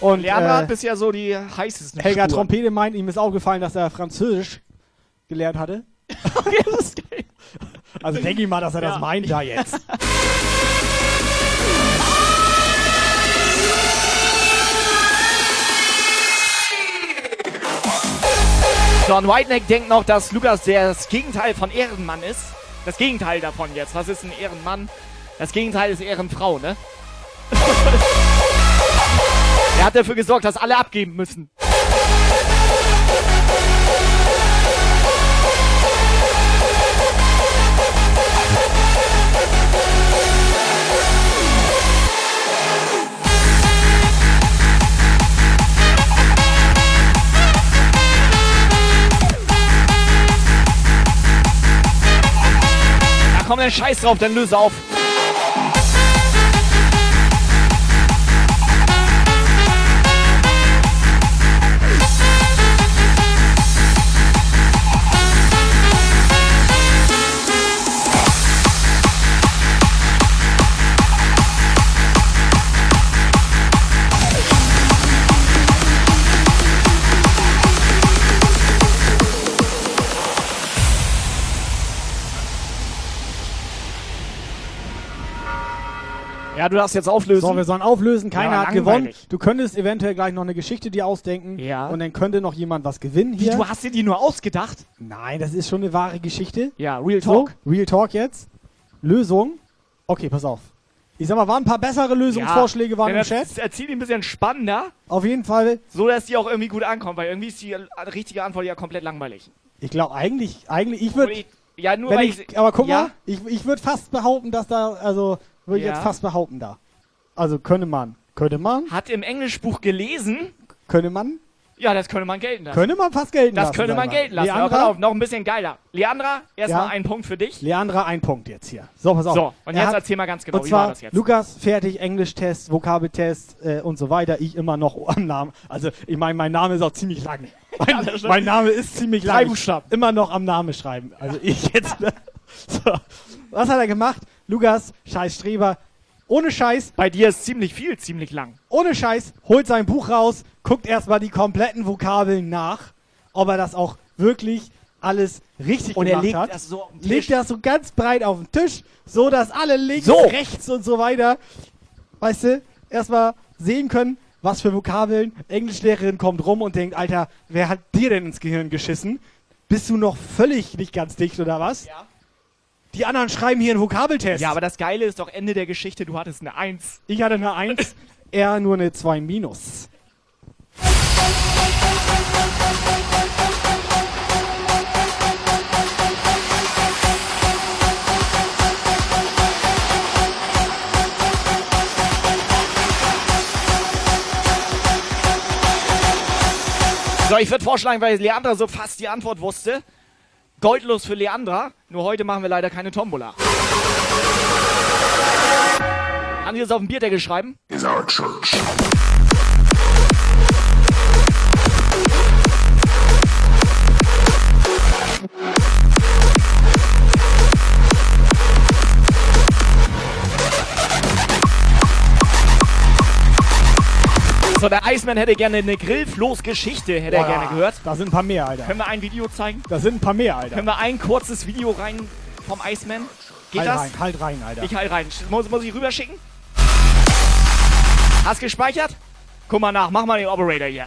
Und Leandra äh, hat bisher so die heißesten Helga Spuren. Trompete meint, ihm ist aufgefallen, dass er Französisch gelernt hatte. okay, das ist geil. Also denke ich mal, dass er Ja. das meint da jetzt. John Whiteneck denkt noch, dass Lukas das Gegenteil von Ehrenmann ist. Das Gegenteil davon jetzt. Was ist ein Ehrenmann? Das Gegenteil ist Ehrenfrau, ne? er hat dafür gesorgt, dass alle abgeben müssen. Da kommt ein Scheiß drauf, dann löse auf. Ja, du darfst jetzt auflösen. So, wir sollen auflösen. Keiner Ja, hat gewonnen. Du könntest eventuell gleich noch eine Geschichte dir ausdenken. Ja. Und dann könnte noch jemand was gewinnen Wie, hier. du hast dir die nur ausgedacht? Nein, das ist schon eine wahre Geschichte. Ja, Real Talk. So, Real Talk jetzt. Lösung. Okay, pass auf. Ich sag mal, waren ein paar bessere Lösungsvorschläge waren Denn im das Chat. erzählt ihn ein bisschen spannender, Auf jeden Fall. so dass die auch irgendwie gut ankommen, weil irgendwie ist die richtige Antwort ja komplett langweilig. Ich glaube eigentlich, eigentlich, ich würde. Ja, nur weil ich, ich. aber guck ja? mal, ich, ich würde fast behaupten, dass da, also, würde ich Ja. jetzt fast behaupten da. Also, könnte man. Könnte man? Hat im Englischbuch gelesen. Könnte man? Ja, das könnte man gelten lassen. Könnte man fast gelten das lassen. könnte sag man gelten lassen. Aber Leandra? pass auf, noch ein bisschen geiler. Leandra, erstmal Ja. ein Punkt für dich. Leandra, ein Punkt jetzt hier. So, pass auf. So, und Er jetzt hat- erzähl mal ganz genau, und wie zwar, war das jetzt? Lukas, fertig, Englischtest, Vokabeltest äh, und so weiter. Ich immer noch am Namen. Also, ich meine, mein Name ist auch ziemlich lang. Mein, das stimmt. mein Name ist ziemlich lang. Ich Buchstaben. Immer noch am Namen schreiben. Also, ich jetzt. Ne? So. Was hat er gemacht? Lukas, scheiß Streber. Ohne Scheiß. Bei dir ist ziemlich viel, ziemlich lang. Ohne Scheiß, holt sein Buch raus, guckt erstmal die kompletten Vokabeln nach, ob er das auch wirklich alles richtig Und er gemacht legt hat. das so auf den Tisch. legt das so ganz breit auf den Tisch, so dass alle links, So. rechts und so weiter, weißt du, erstmal sehen können, was für Vokabeln. Englischlehrerin kommt rum und denkt, Alter, wer hat dir denn ins Gehirn geschissen? Bist du noch völlig nicht ganz dicht oder was? Ja. Die anderen schreiben hier einen Vokabeltest. Ja, aber das Geile ist doch Ende der Geschichte, du hattest eine Eins. Ich hatte eine 1, er nur eine 2 minus. So, ich würde vorschlagen, weil Leandra so fast die Antwort wusste. Goldlos für Leandra. Nur heute machen wir leider keine Tombola. Kann ich das auf dem Bierdeckel schreiben? Is our church. So, der Iceman hätte gerne eine Grillfloß-Geschichte, hätte er Boah, gerne gehört. Da sind ein paar mehr, Alter. Können wir ein Video zeigen? Da sind ein paar mehr, Alter. Können wir ein kurzes Video rein vom Iceman? Geht halt das? rein, halt rein, Alter. Ich halt rein. Muss, muss ich rüberschicken? Hast gespeichert? Guck mal nach, mach mal den Operator hier.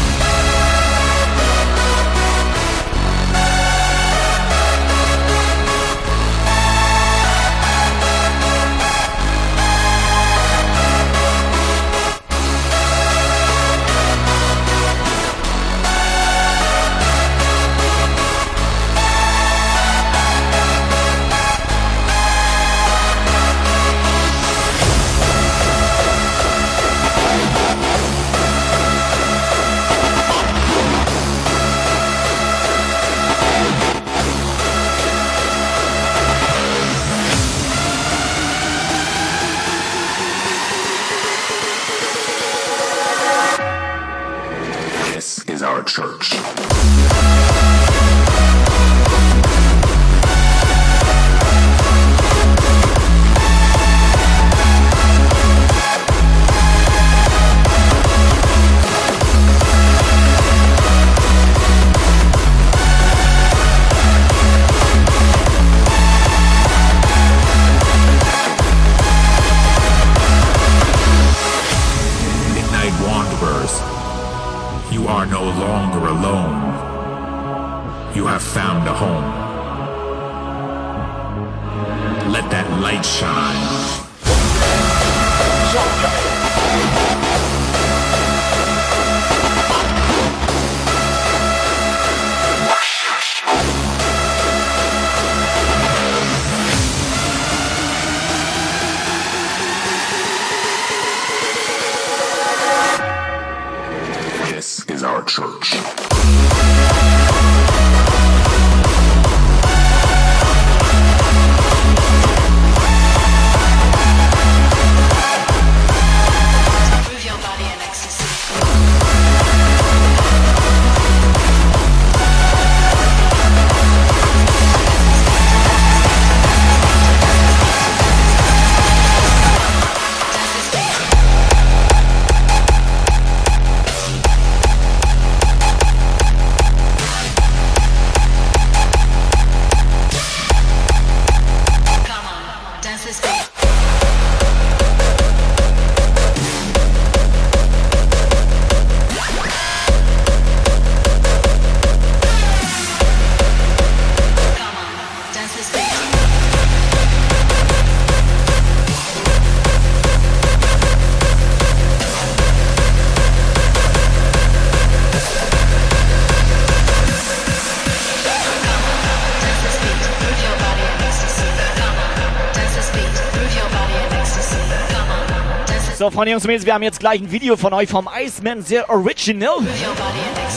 Freunde, Jungs und Mädels, wir haben jetzt gleich ein Video von euch vom Iceman, sehr original.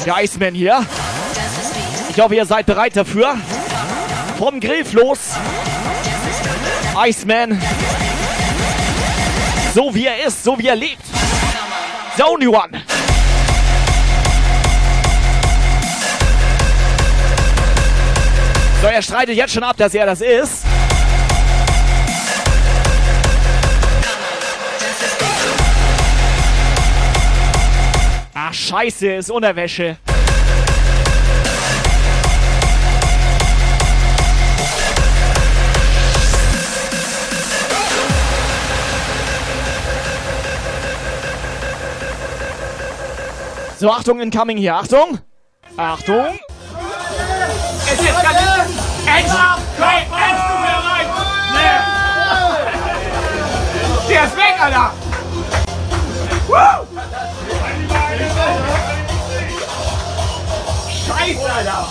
Der Iceman hier. Ich hoffe, ihr seid bereit dafür. Vom Grillfloß. Iceman. So wie er ist, so wie er lebt. The only one. So, er streitet jetzt schon ab, dass er das ist. Scheiße, ist Unterwäsche. So, Achtung, incoming hier. Achtung. Achtung. Es eskaliert! Extra! Hey, leid! Nee! Der ist weg, Alter! Woo! Scheiße, Alter!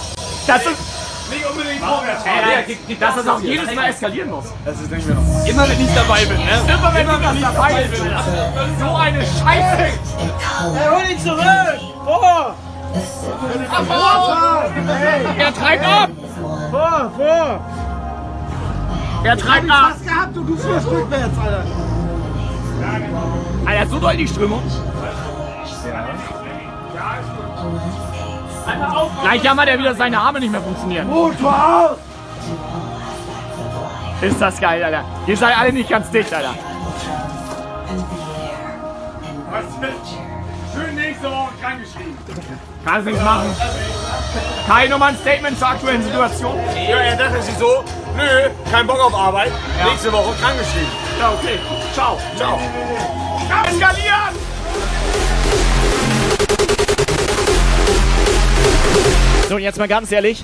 Das ist nicht unbedingt vorwärts. Ey, dass das auch jedes Mal eskalieren muss. Das ist ich mir noch. Immer wenn ich dabei bin, ne? Immer wenn, ich dabei bin. So eine Scheiße! Ey, hol ihn zurück! Vor! Ab, vor! Er treibt ab! Vor, vor! Er treibt ab! Was gehabt und du fährst rückwärts, Alter. Alter, so deutlich Strömung. Gleich jammert er wieder, seine Arme nicht mehr funktionieren. Motor aus! Ist das geil, Alter. Ihr seid alle nicht ganz dicht, Alter. Schön nächste Woche krankgeschrieben. Kannst nichts machen. Kai, nochmal ein Statement zur aktuellen Situation. Ja, er dachte sich so, nö, kein Bock auf Arbeit, nächste Woche krankgeschrieben. Ja, okay. Ciao. Ciao. Eskalieren! So, jetzt mal ganz ehrlich,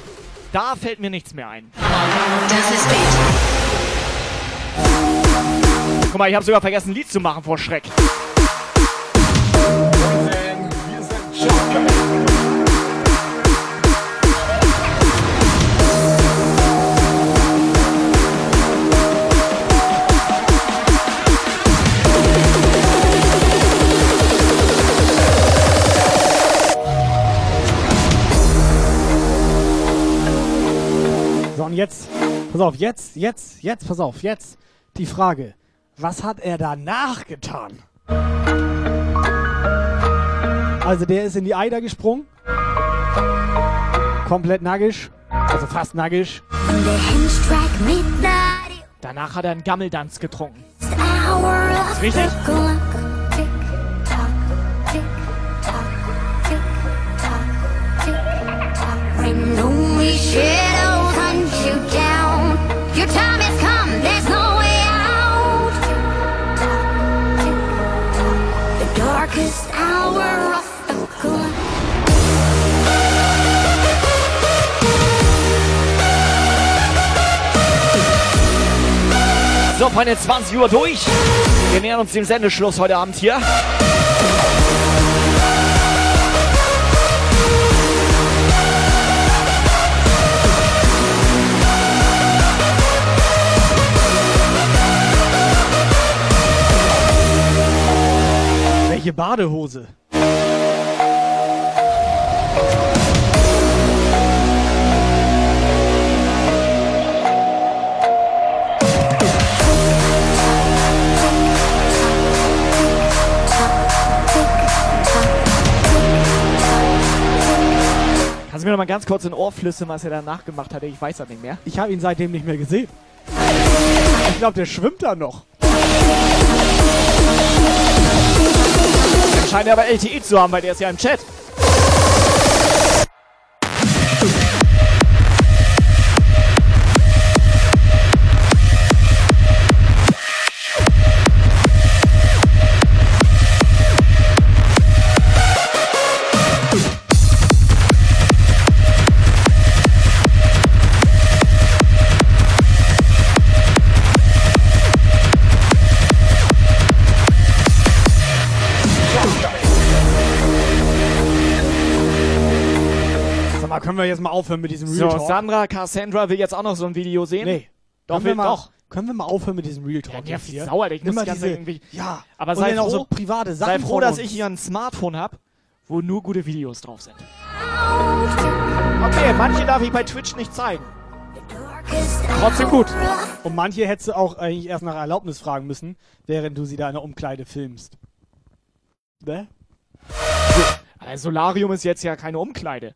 da fällt mir nichts mehr ein. Das ist Guck mal, ich habe sogar vergessen, ein Lied zu machen vor Schreck. So, und jetzt, pass auf, jetzt, jetzt, jetzt, pass auf, jetzt die Frage. Was hat er danach getan? Also der ist in die Eider gesprungen. Komplett nackig. Also fast nackig. Danach hat er einen Gammeldanz getrunken. Ist shadows hunt So, Freunde, 20 Uhr durch. Wir nähern uns dem Sendeschluss heute Abend hier. Badehose? Kannst du mir noch mal ganz kurz in Ohr flüstern, was er danach gemacht hatte? Ich weiß das nicht mehr. Ich habe ihn seitdem nicht mehr gesehen. Ich glaube, der schwimmt da noch. Scheint er aber LTE zu haben, weil der ist ja im Chat. Wir jetzt mal aufhören mit diesem So, Real Talk? Sandra Cassandra will jetzt auch noch so ein Video sehen. Nee. Doch, können wir will mal, doch. Können wir mal aufhören mit diesem Real Talk? Ja, jetzt hier? sauer, ich muss die ganze diese, irgendwie- Ja, Aber sei froh, so private Sachen sei froh, dass ich hier ein Smartphone habe, wo nur gute Videos drauf sind. Okay, manche darf ich bei Twitch nicht zeigen. Trotzdem gut. Und manche hättest du auch eigentlich erst nach Erlaubnis fragen müssen, während du sie da in der Umkleide filmst. Ne? Ein Solarium ist jetzt ja keine Umkleide.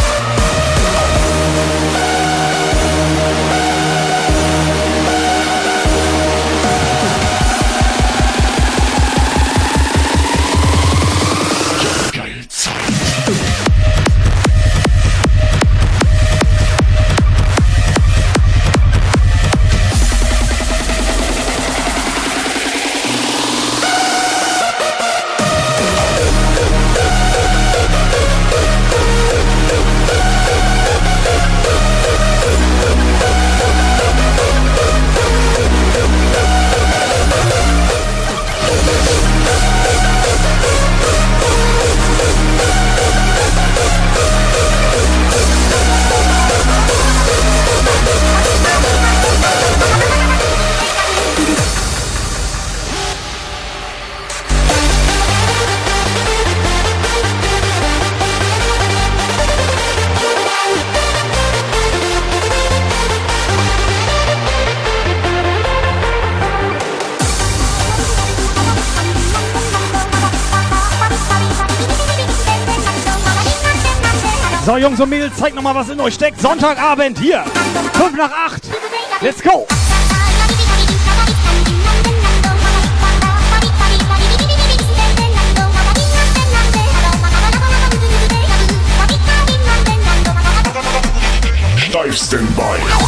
So, Jungs und Mädels, zeigt nochmal, was in euch steckt. Sonntagabend hier. 5 nach 8. Let's go. Steif Standby.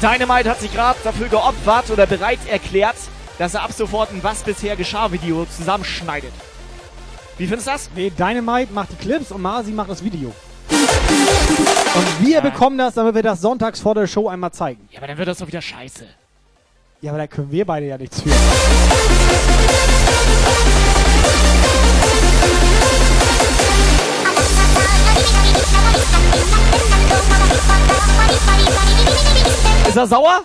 Dynamite hat sich gerade dafür geopfert oder bereit erklärt, dass er ab sofort ein Was bisher geschah Video zusammenschneidet. Wie findest du das? Nee, Dynamite macht die Clips und Marzi macht das Video. Und wir bekommen das, damit wir das sonntags vor der Show einmal zeigen. Ja, aber dann wird das doch wieder scheiße. Ja, aber da können wir beide ja nichts für. Ist er sauer?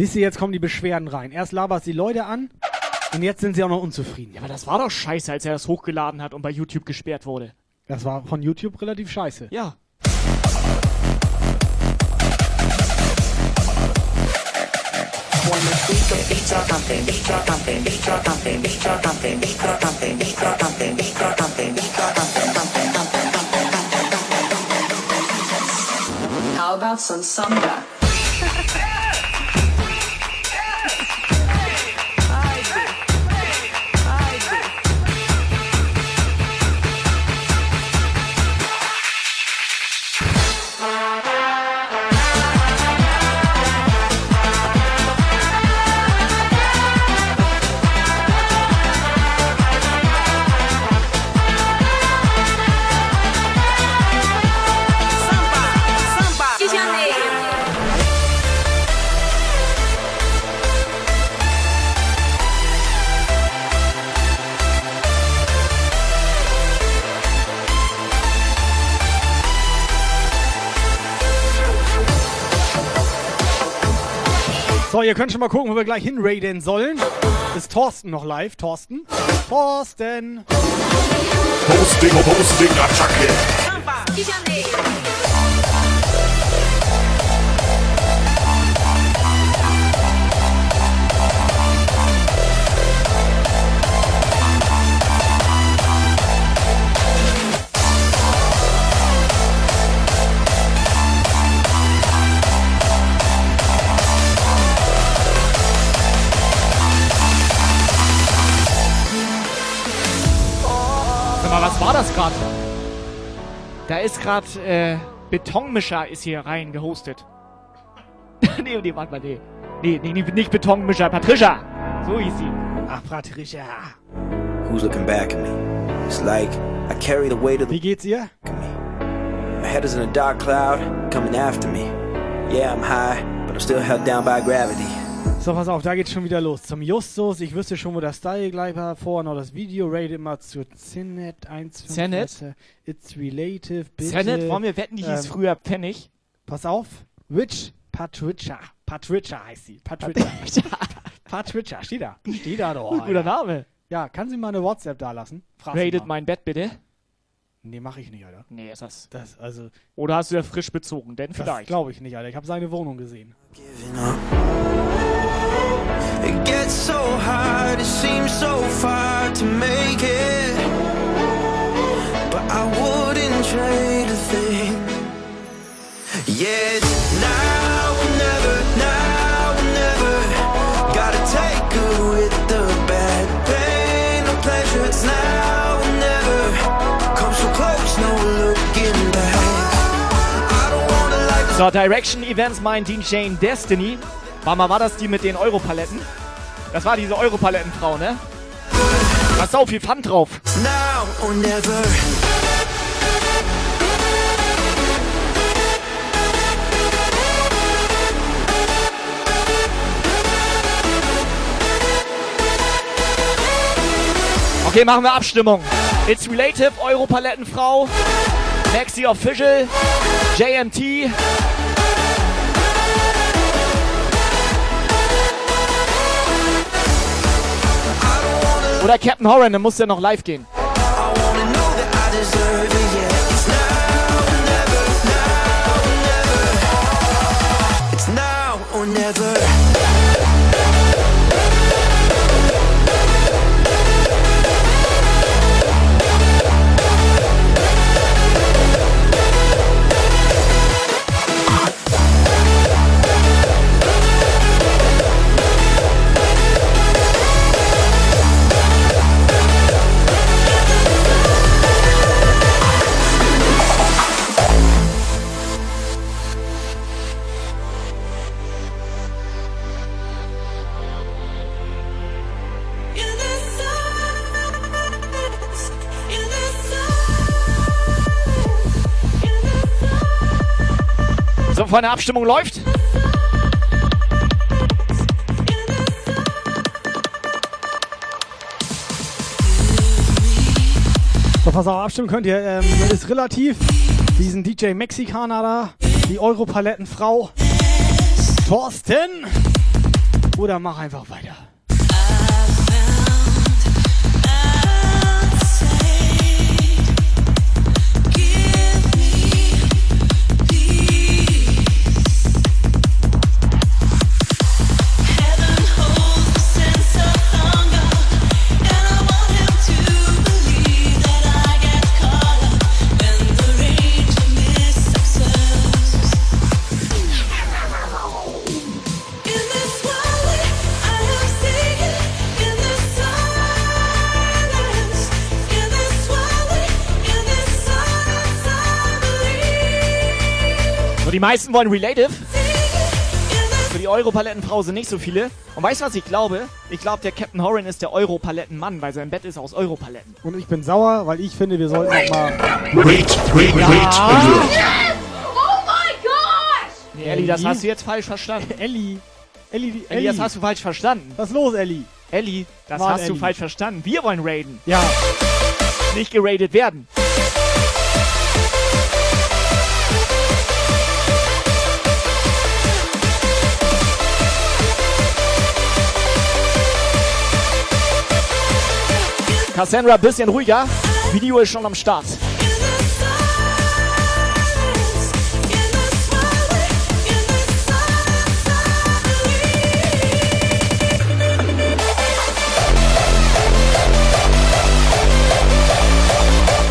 Siehst du, jetzt kommen die Beschwerden rein. Erst laberst die Leute an und jetzt sind sie auch noch unzufrieden. Ja, aber das war doch scheiße, als er das hochgeladen hat und bei YouTube gesperrt wurde. Das war von YouTube relativ scheiße. Ja. When the speaker beats So, ihr könnt schon mal gucken, wo wir gleich hinraiden sollen. Ist Thorsten noch live? Thorsten? Thorsten! Posting, Posting, Attacke. Da ist gerade äh, Betonmischer ist hier rein gehostet. nee, nee, warte mal, nee. Nee, nee, nee, nicht Betonmischer, Patricia. So hieß sie. Ach, Patricia. Who's looking back at me? It's like I carry the weight of the. Wie geht's ihr? My head is in a dark cloud coming after me. Yeah, I'm high, but I'm still held down by gravity. So, pass auf, da geht's schon wieder los. Zum Justus, ich wüsste schon, wo der Style gleich war. Vorher noch das Video, rated mal zu Zenet 1. Zenet? It's relative, bitte. Zenet, wollen wir wetten, die hieß Ähm, früher Pfennig? Pass auf, Rich Patricia. Patricia heißt sie. Patricia. Patricia, steht da. Steht da doch. Guter Name. Ja, kann sie mal eine WhatsApp da lassen? Frag mein Bett bitte. Nee, mach ich nicht, Alter. Nee, ist das. Das, also. Oder hast du ja frisch bezogen? Denn Das vielleicht. glaube ich nicht, Alter. Ich habe seine Wohnung gesehen. It gets so hard, it seems so far to make it. But I wouldn't trade a thing. Yeah, it's now or never, now or never. Gotta take good with the bad. Pain or pleasure, it's now or never. Come so close, no looking back. I don't wanna like So, Direction Events meint Dean Shane Destiny. War mal, war das die mit den Europaletten? Das war diese Europalettenfrau, ne? Da ist sau viel Pfand drauf. now or never. Okay, machen wir Abstimmung. It's Relative, Europalettenfrau, Maxi Official, JMT. Oder Captain Horan, dann muss der noch live gehen. I So, Freunde, Abstimmung läuft. So, pass auf, abstimmen könnt ihr. Ähm, ist relativ. Diesen DJ Mexikaner da, die Europalettenfrau. Thorsten. Oder mach einfach weiter. Die meisten wollen Relative. Für die Europalettenfrau sind nicht so viele. Und weißt du, was ich glaube? Ich glaube, der Captain Horan ist der Europalettenmann, weil sein Bett ist aus Europaletten. Und ich bin sauer, weil ich finde, wir sollten noch mal. Wait, wait, Ja. wait. Oh my gosh! Nee, Ellie, das hast du jetzt falsch verstanden. Ellie. Ellie, Ellie, das hast du falsch verstanden. Was ist los, Ellie? Ellie, das Mann, hast du Ellie. falsch verstanden. Wir wollen raiden. Ja. Nicht geradet werden. Cassandra, bisschen ruhiger. Video ist schon am Start.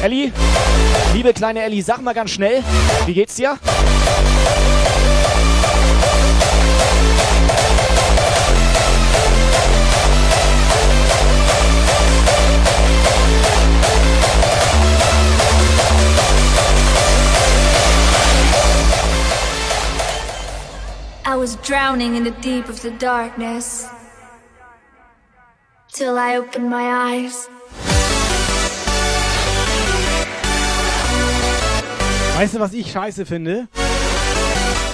Ellie, liebe kleine Ellie, sag mal ganz schnell, wie geht's dir? I was drowning in the deep of the darkness. Till I opened my eyes. Weißt du, was ich scheiße finde?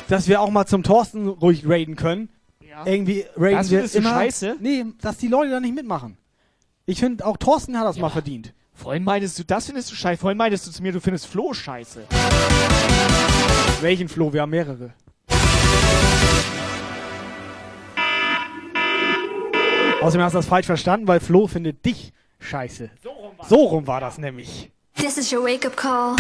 Dass wir auch mal zum Thorsten ruhig raiden können. Ja. Irgendwie raiden das wir immer. Scheiße? Nee, dass die Leute da nicht mitmachen. Ich finde, auch Thorsten hat das ja. mal verdient. Vorhin meintest du, das findest du scheiße. Vorhin meintest du zu mir, du findest Flo scheiße. Welchen Flo? Wir haben mehrere. Außerdem hast du das falsch verstanden, weil Flo findet dich scheiße. So rum war das nämlich. This is your wake up call.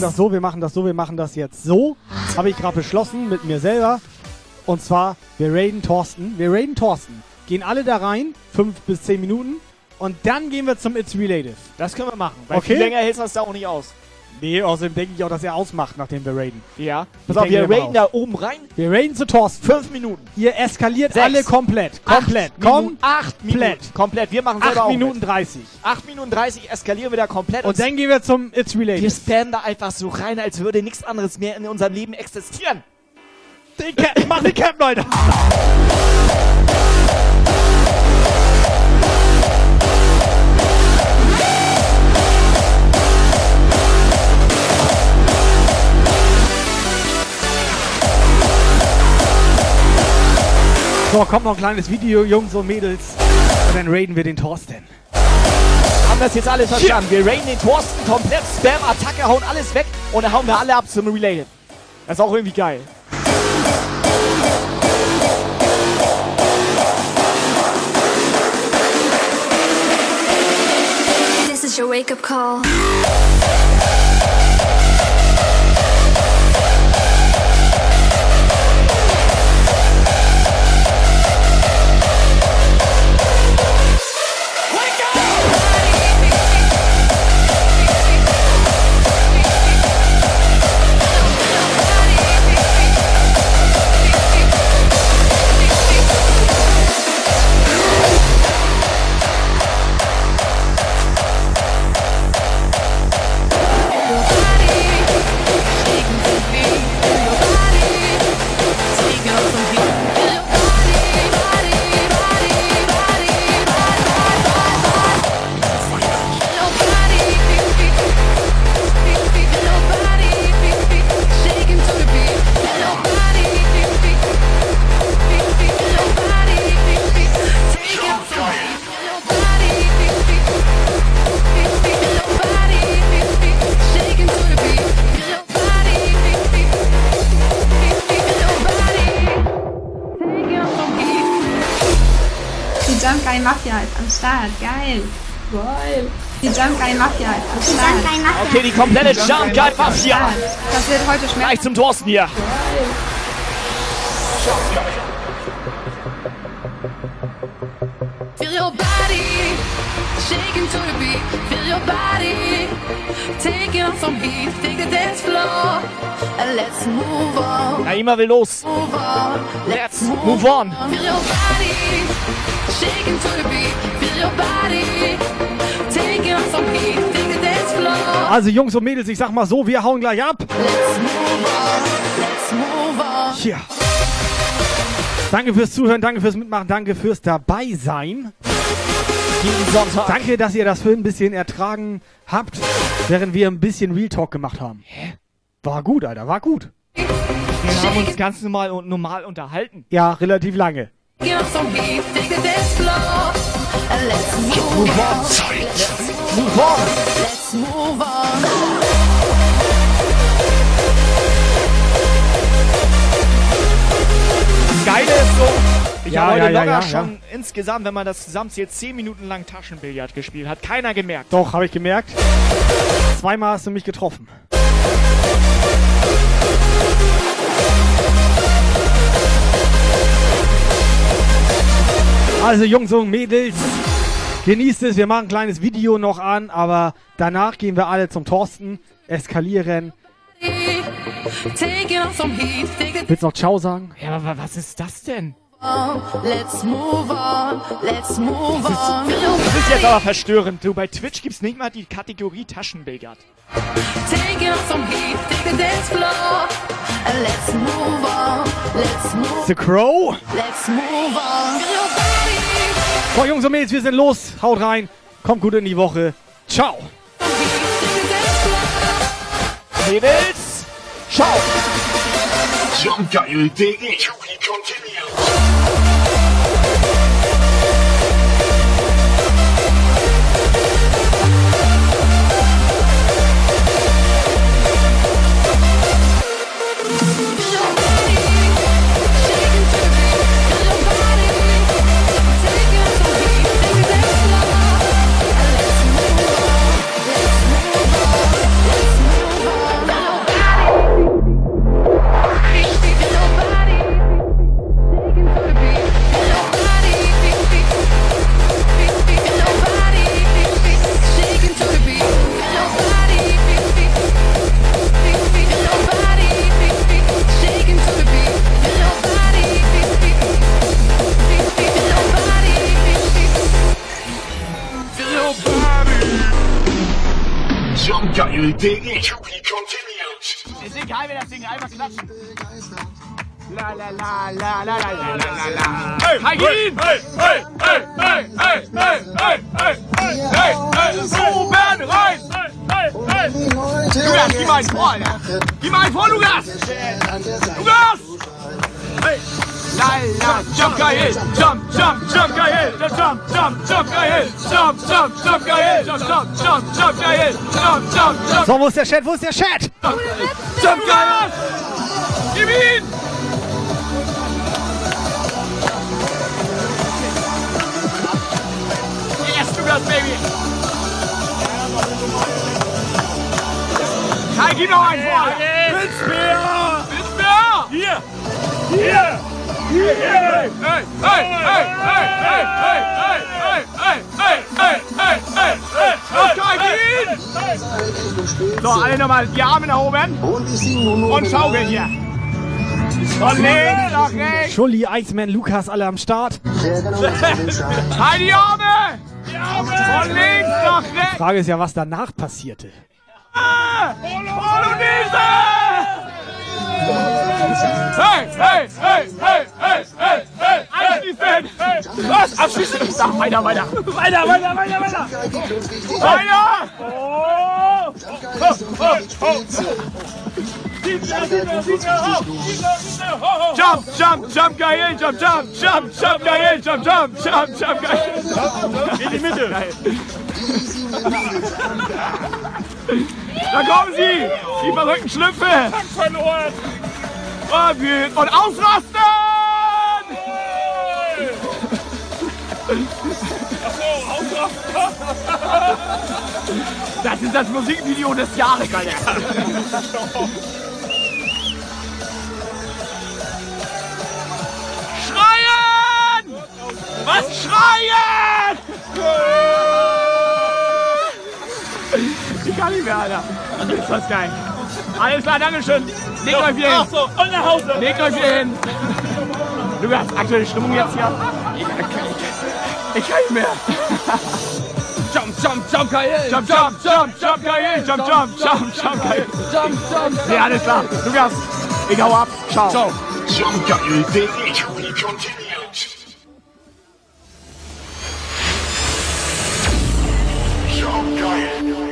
Machen das so, wir machen das so, wir machen das jetzt so. Habe ich gerade beschlossen mit mir selber. Und zwar, wir raiden Thorsten. Wir raiden Thorsten. Gehen alle da rein, fünf bis zehn Minuten. Und dann gehen wir zum It's Relative. Das können wir machen. Weil Okay. viel länger hältst du das da auch nicht aus. Nee, außerdem denke ich auch, dass er ausmacht, nachdem wir raiden. Ja. Pass auf, wir raiden da oben rein. Wir raiden zu Thorsten. Fünf Minuten. Ihr eskaliert Sechs. alle komplett. Komplett. Acht Komm. Minuten. Acht Minuten. Komplett. Wir machen selber Acht Minuten. 30. 8 Minuten 30 eskalieren wir da komplett. Und dann gehen wir zum It's Related. wir spammen da einfach so rein, als würde nichts anderes mehr in unserem Leben existieren. Den Cap, mach den Cap, Leute. So, kommt noch ein kleines Video, Jungs und Mädels. Und dann raiden wir den Thorsten. Haben das jetzt alle verstanden? Wir raiden den Thorsten komplett, Spam, Attacke, hauen alles weg und dann hauen wir alle ab zum Related. Das ist auch irgendwie geil. This is your wake up call. Guy Mafia ist am Start. Geil. Geil. Die Jump Guy Mafia ist am Start. Jump Guy Mafia. Okay, die komplette Jump Jump Guy am Mafia. Das wird heute schmecken. Gleich zum Thorsten hier. Feel your body shaking to the beat. Feel your body taking on some heat. Take the dance floor and let's move on. Ja, immer will los. Move on. Let's move on. Feel your body shaking to the beat. Feel your body taking on some heat. Take the dance floor. Also Jungs und Mädels, ich sag mal so, wir hauen gleich ab. Let's move on. Let's move on. Tja. Danke fürs Zuhören, danke fürs Mitmachen, danke fürs Dabeisein. Jeden Sonntag. Danke, dass ihr das für ein bisschen ertragen habt, während wir ein bisschen Real Talk gemacht haben. Hä? War gut, Alter, war gut. Wir haben uns ganz normal und normal unterhalten. Ja, relativ lange. Move on. Move on. Let's move on. Geile ist so, ich Ja, habe heute ja, ja, locker ja, schon insgesamt, wenn man das zusammenzählt, 10 Minuten lang Taschenbillard gespielt. Hat keiner gemerkt. Doch, habe ich gemerkt. Zweimal hast du mich getroffen. Also Jungs und Mädels, genießt es. Wir machen ein kleines Video noch an, aber danach gehen wir alle zum Thorsten, eskalieren. Willst du noch Ciao sagen? Ja, aber was ist das denn? on. Let's move on, let's move on. Das ist jetzt aber verstörend. Du, bei Twitch gibt's nicht mal die Kategorie Taschenbillard. Taking off some heat, take the dance floor. And let's move on, let's move The Crow. Let's move on. So, Jungs und Mädels, wir sind los. Haut rein. Kommt gut in die Woche. Ciao. Davis. Ciao. John you did it. Can we continue? Jump geil, dig it, to be continued. Ist egal, wer das Ding einfach klatschen. La la la la la la la la la la. Hey, Heigin! hey, hey, hey, hey, hey, hey, hey, hey, hey, hey, so werden rein! Hey, hey, hey! Lukas, gib mal einen vor, Alter. Gib mal einen vor, Lukas! Lukas! Hey! La la, jump geil, jump, jump, jump geil, jump, jump, jump geil, jump, jump, jump geil, jump, jump, jump, jump geil, jump, jump, jump. So, wo ist der Chat? Wo ist der Chat? Jump geil! Gib ihn! Yes, Lukas, Baby! Kai, gib noch einen vor! Blitzbär! Blitzbär! Hier! Hier! So, alle nochmal die Arme nach oben und schaukeln hier. Von links nach rechts. Schulli, Iceman, Lukas, alle am Start. halt die Arme! Von links nach rechts. Die Frage ist ja, was danach passierte. Ah! Polonese! Hey, hey, hey, hey, hey, hey, hey, Anschließen! Was? Abschließen? Weiter, weiter. Weiter, weiter, weiter, weiter. Weiter! Oh! Oh, oh, oh. Jump, jump, jump, geil, jump, jump, jump, jump, geil, jump, jump, jump, jump, geil. In die Mitte! Da kommen sie! Die verrückten Schlümpfe! verloren! Und, und ausrasten! Achso, Das ist das Musikvideo des Jahres, Alter. Schreien! Was schreien? kann nicht mehr, Alter. Also ist das geil. Alles klar, Dankeschön. Legt euch hier hin. So, und nach Hause. Legt euch hier hin. Du hast aktuelle Stimmung jetzt hier? Ich, kann nicht mehr. Jump, jump, jump, Kajel. Jump, jump, jump, jump, Kajel. Jump, jump, jump, jump, Kajel. Jump, jump, jump. Ja, alles klar. Lukas, ich hau ab. Ciao. Ciao. Jump, Kajel, ich will continue. Jump, Kajel.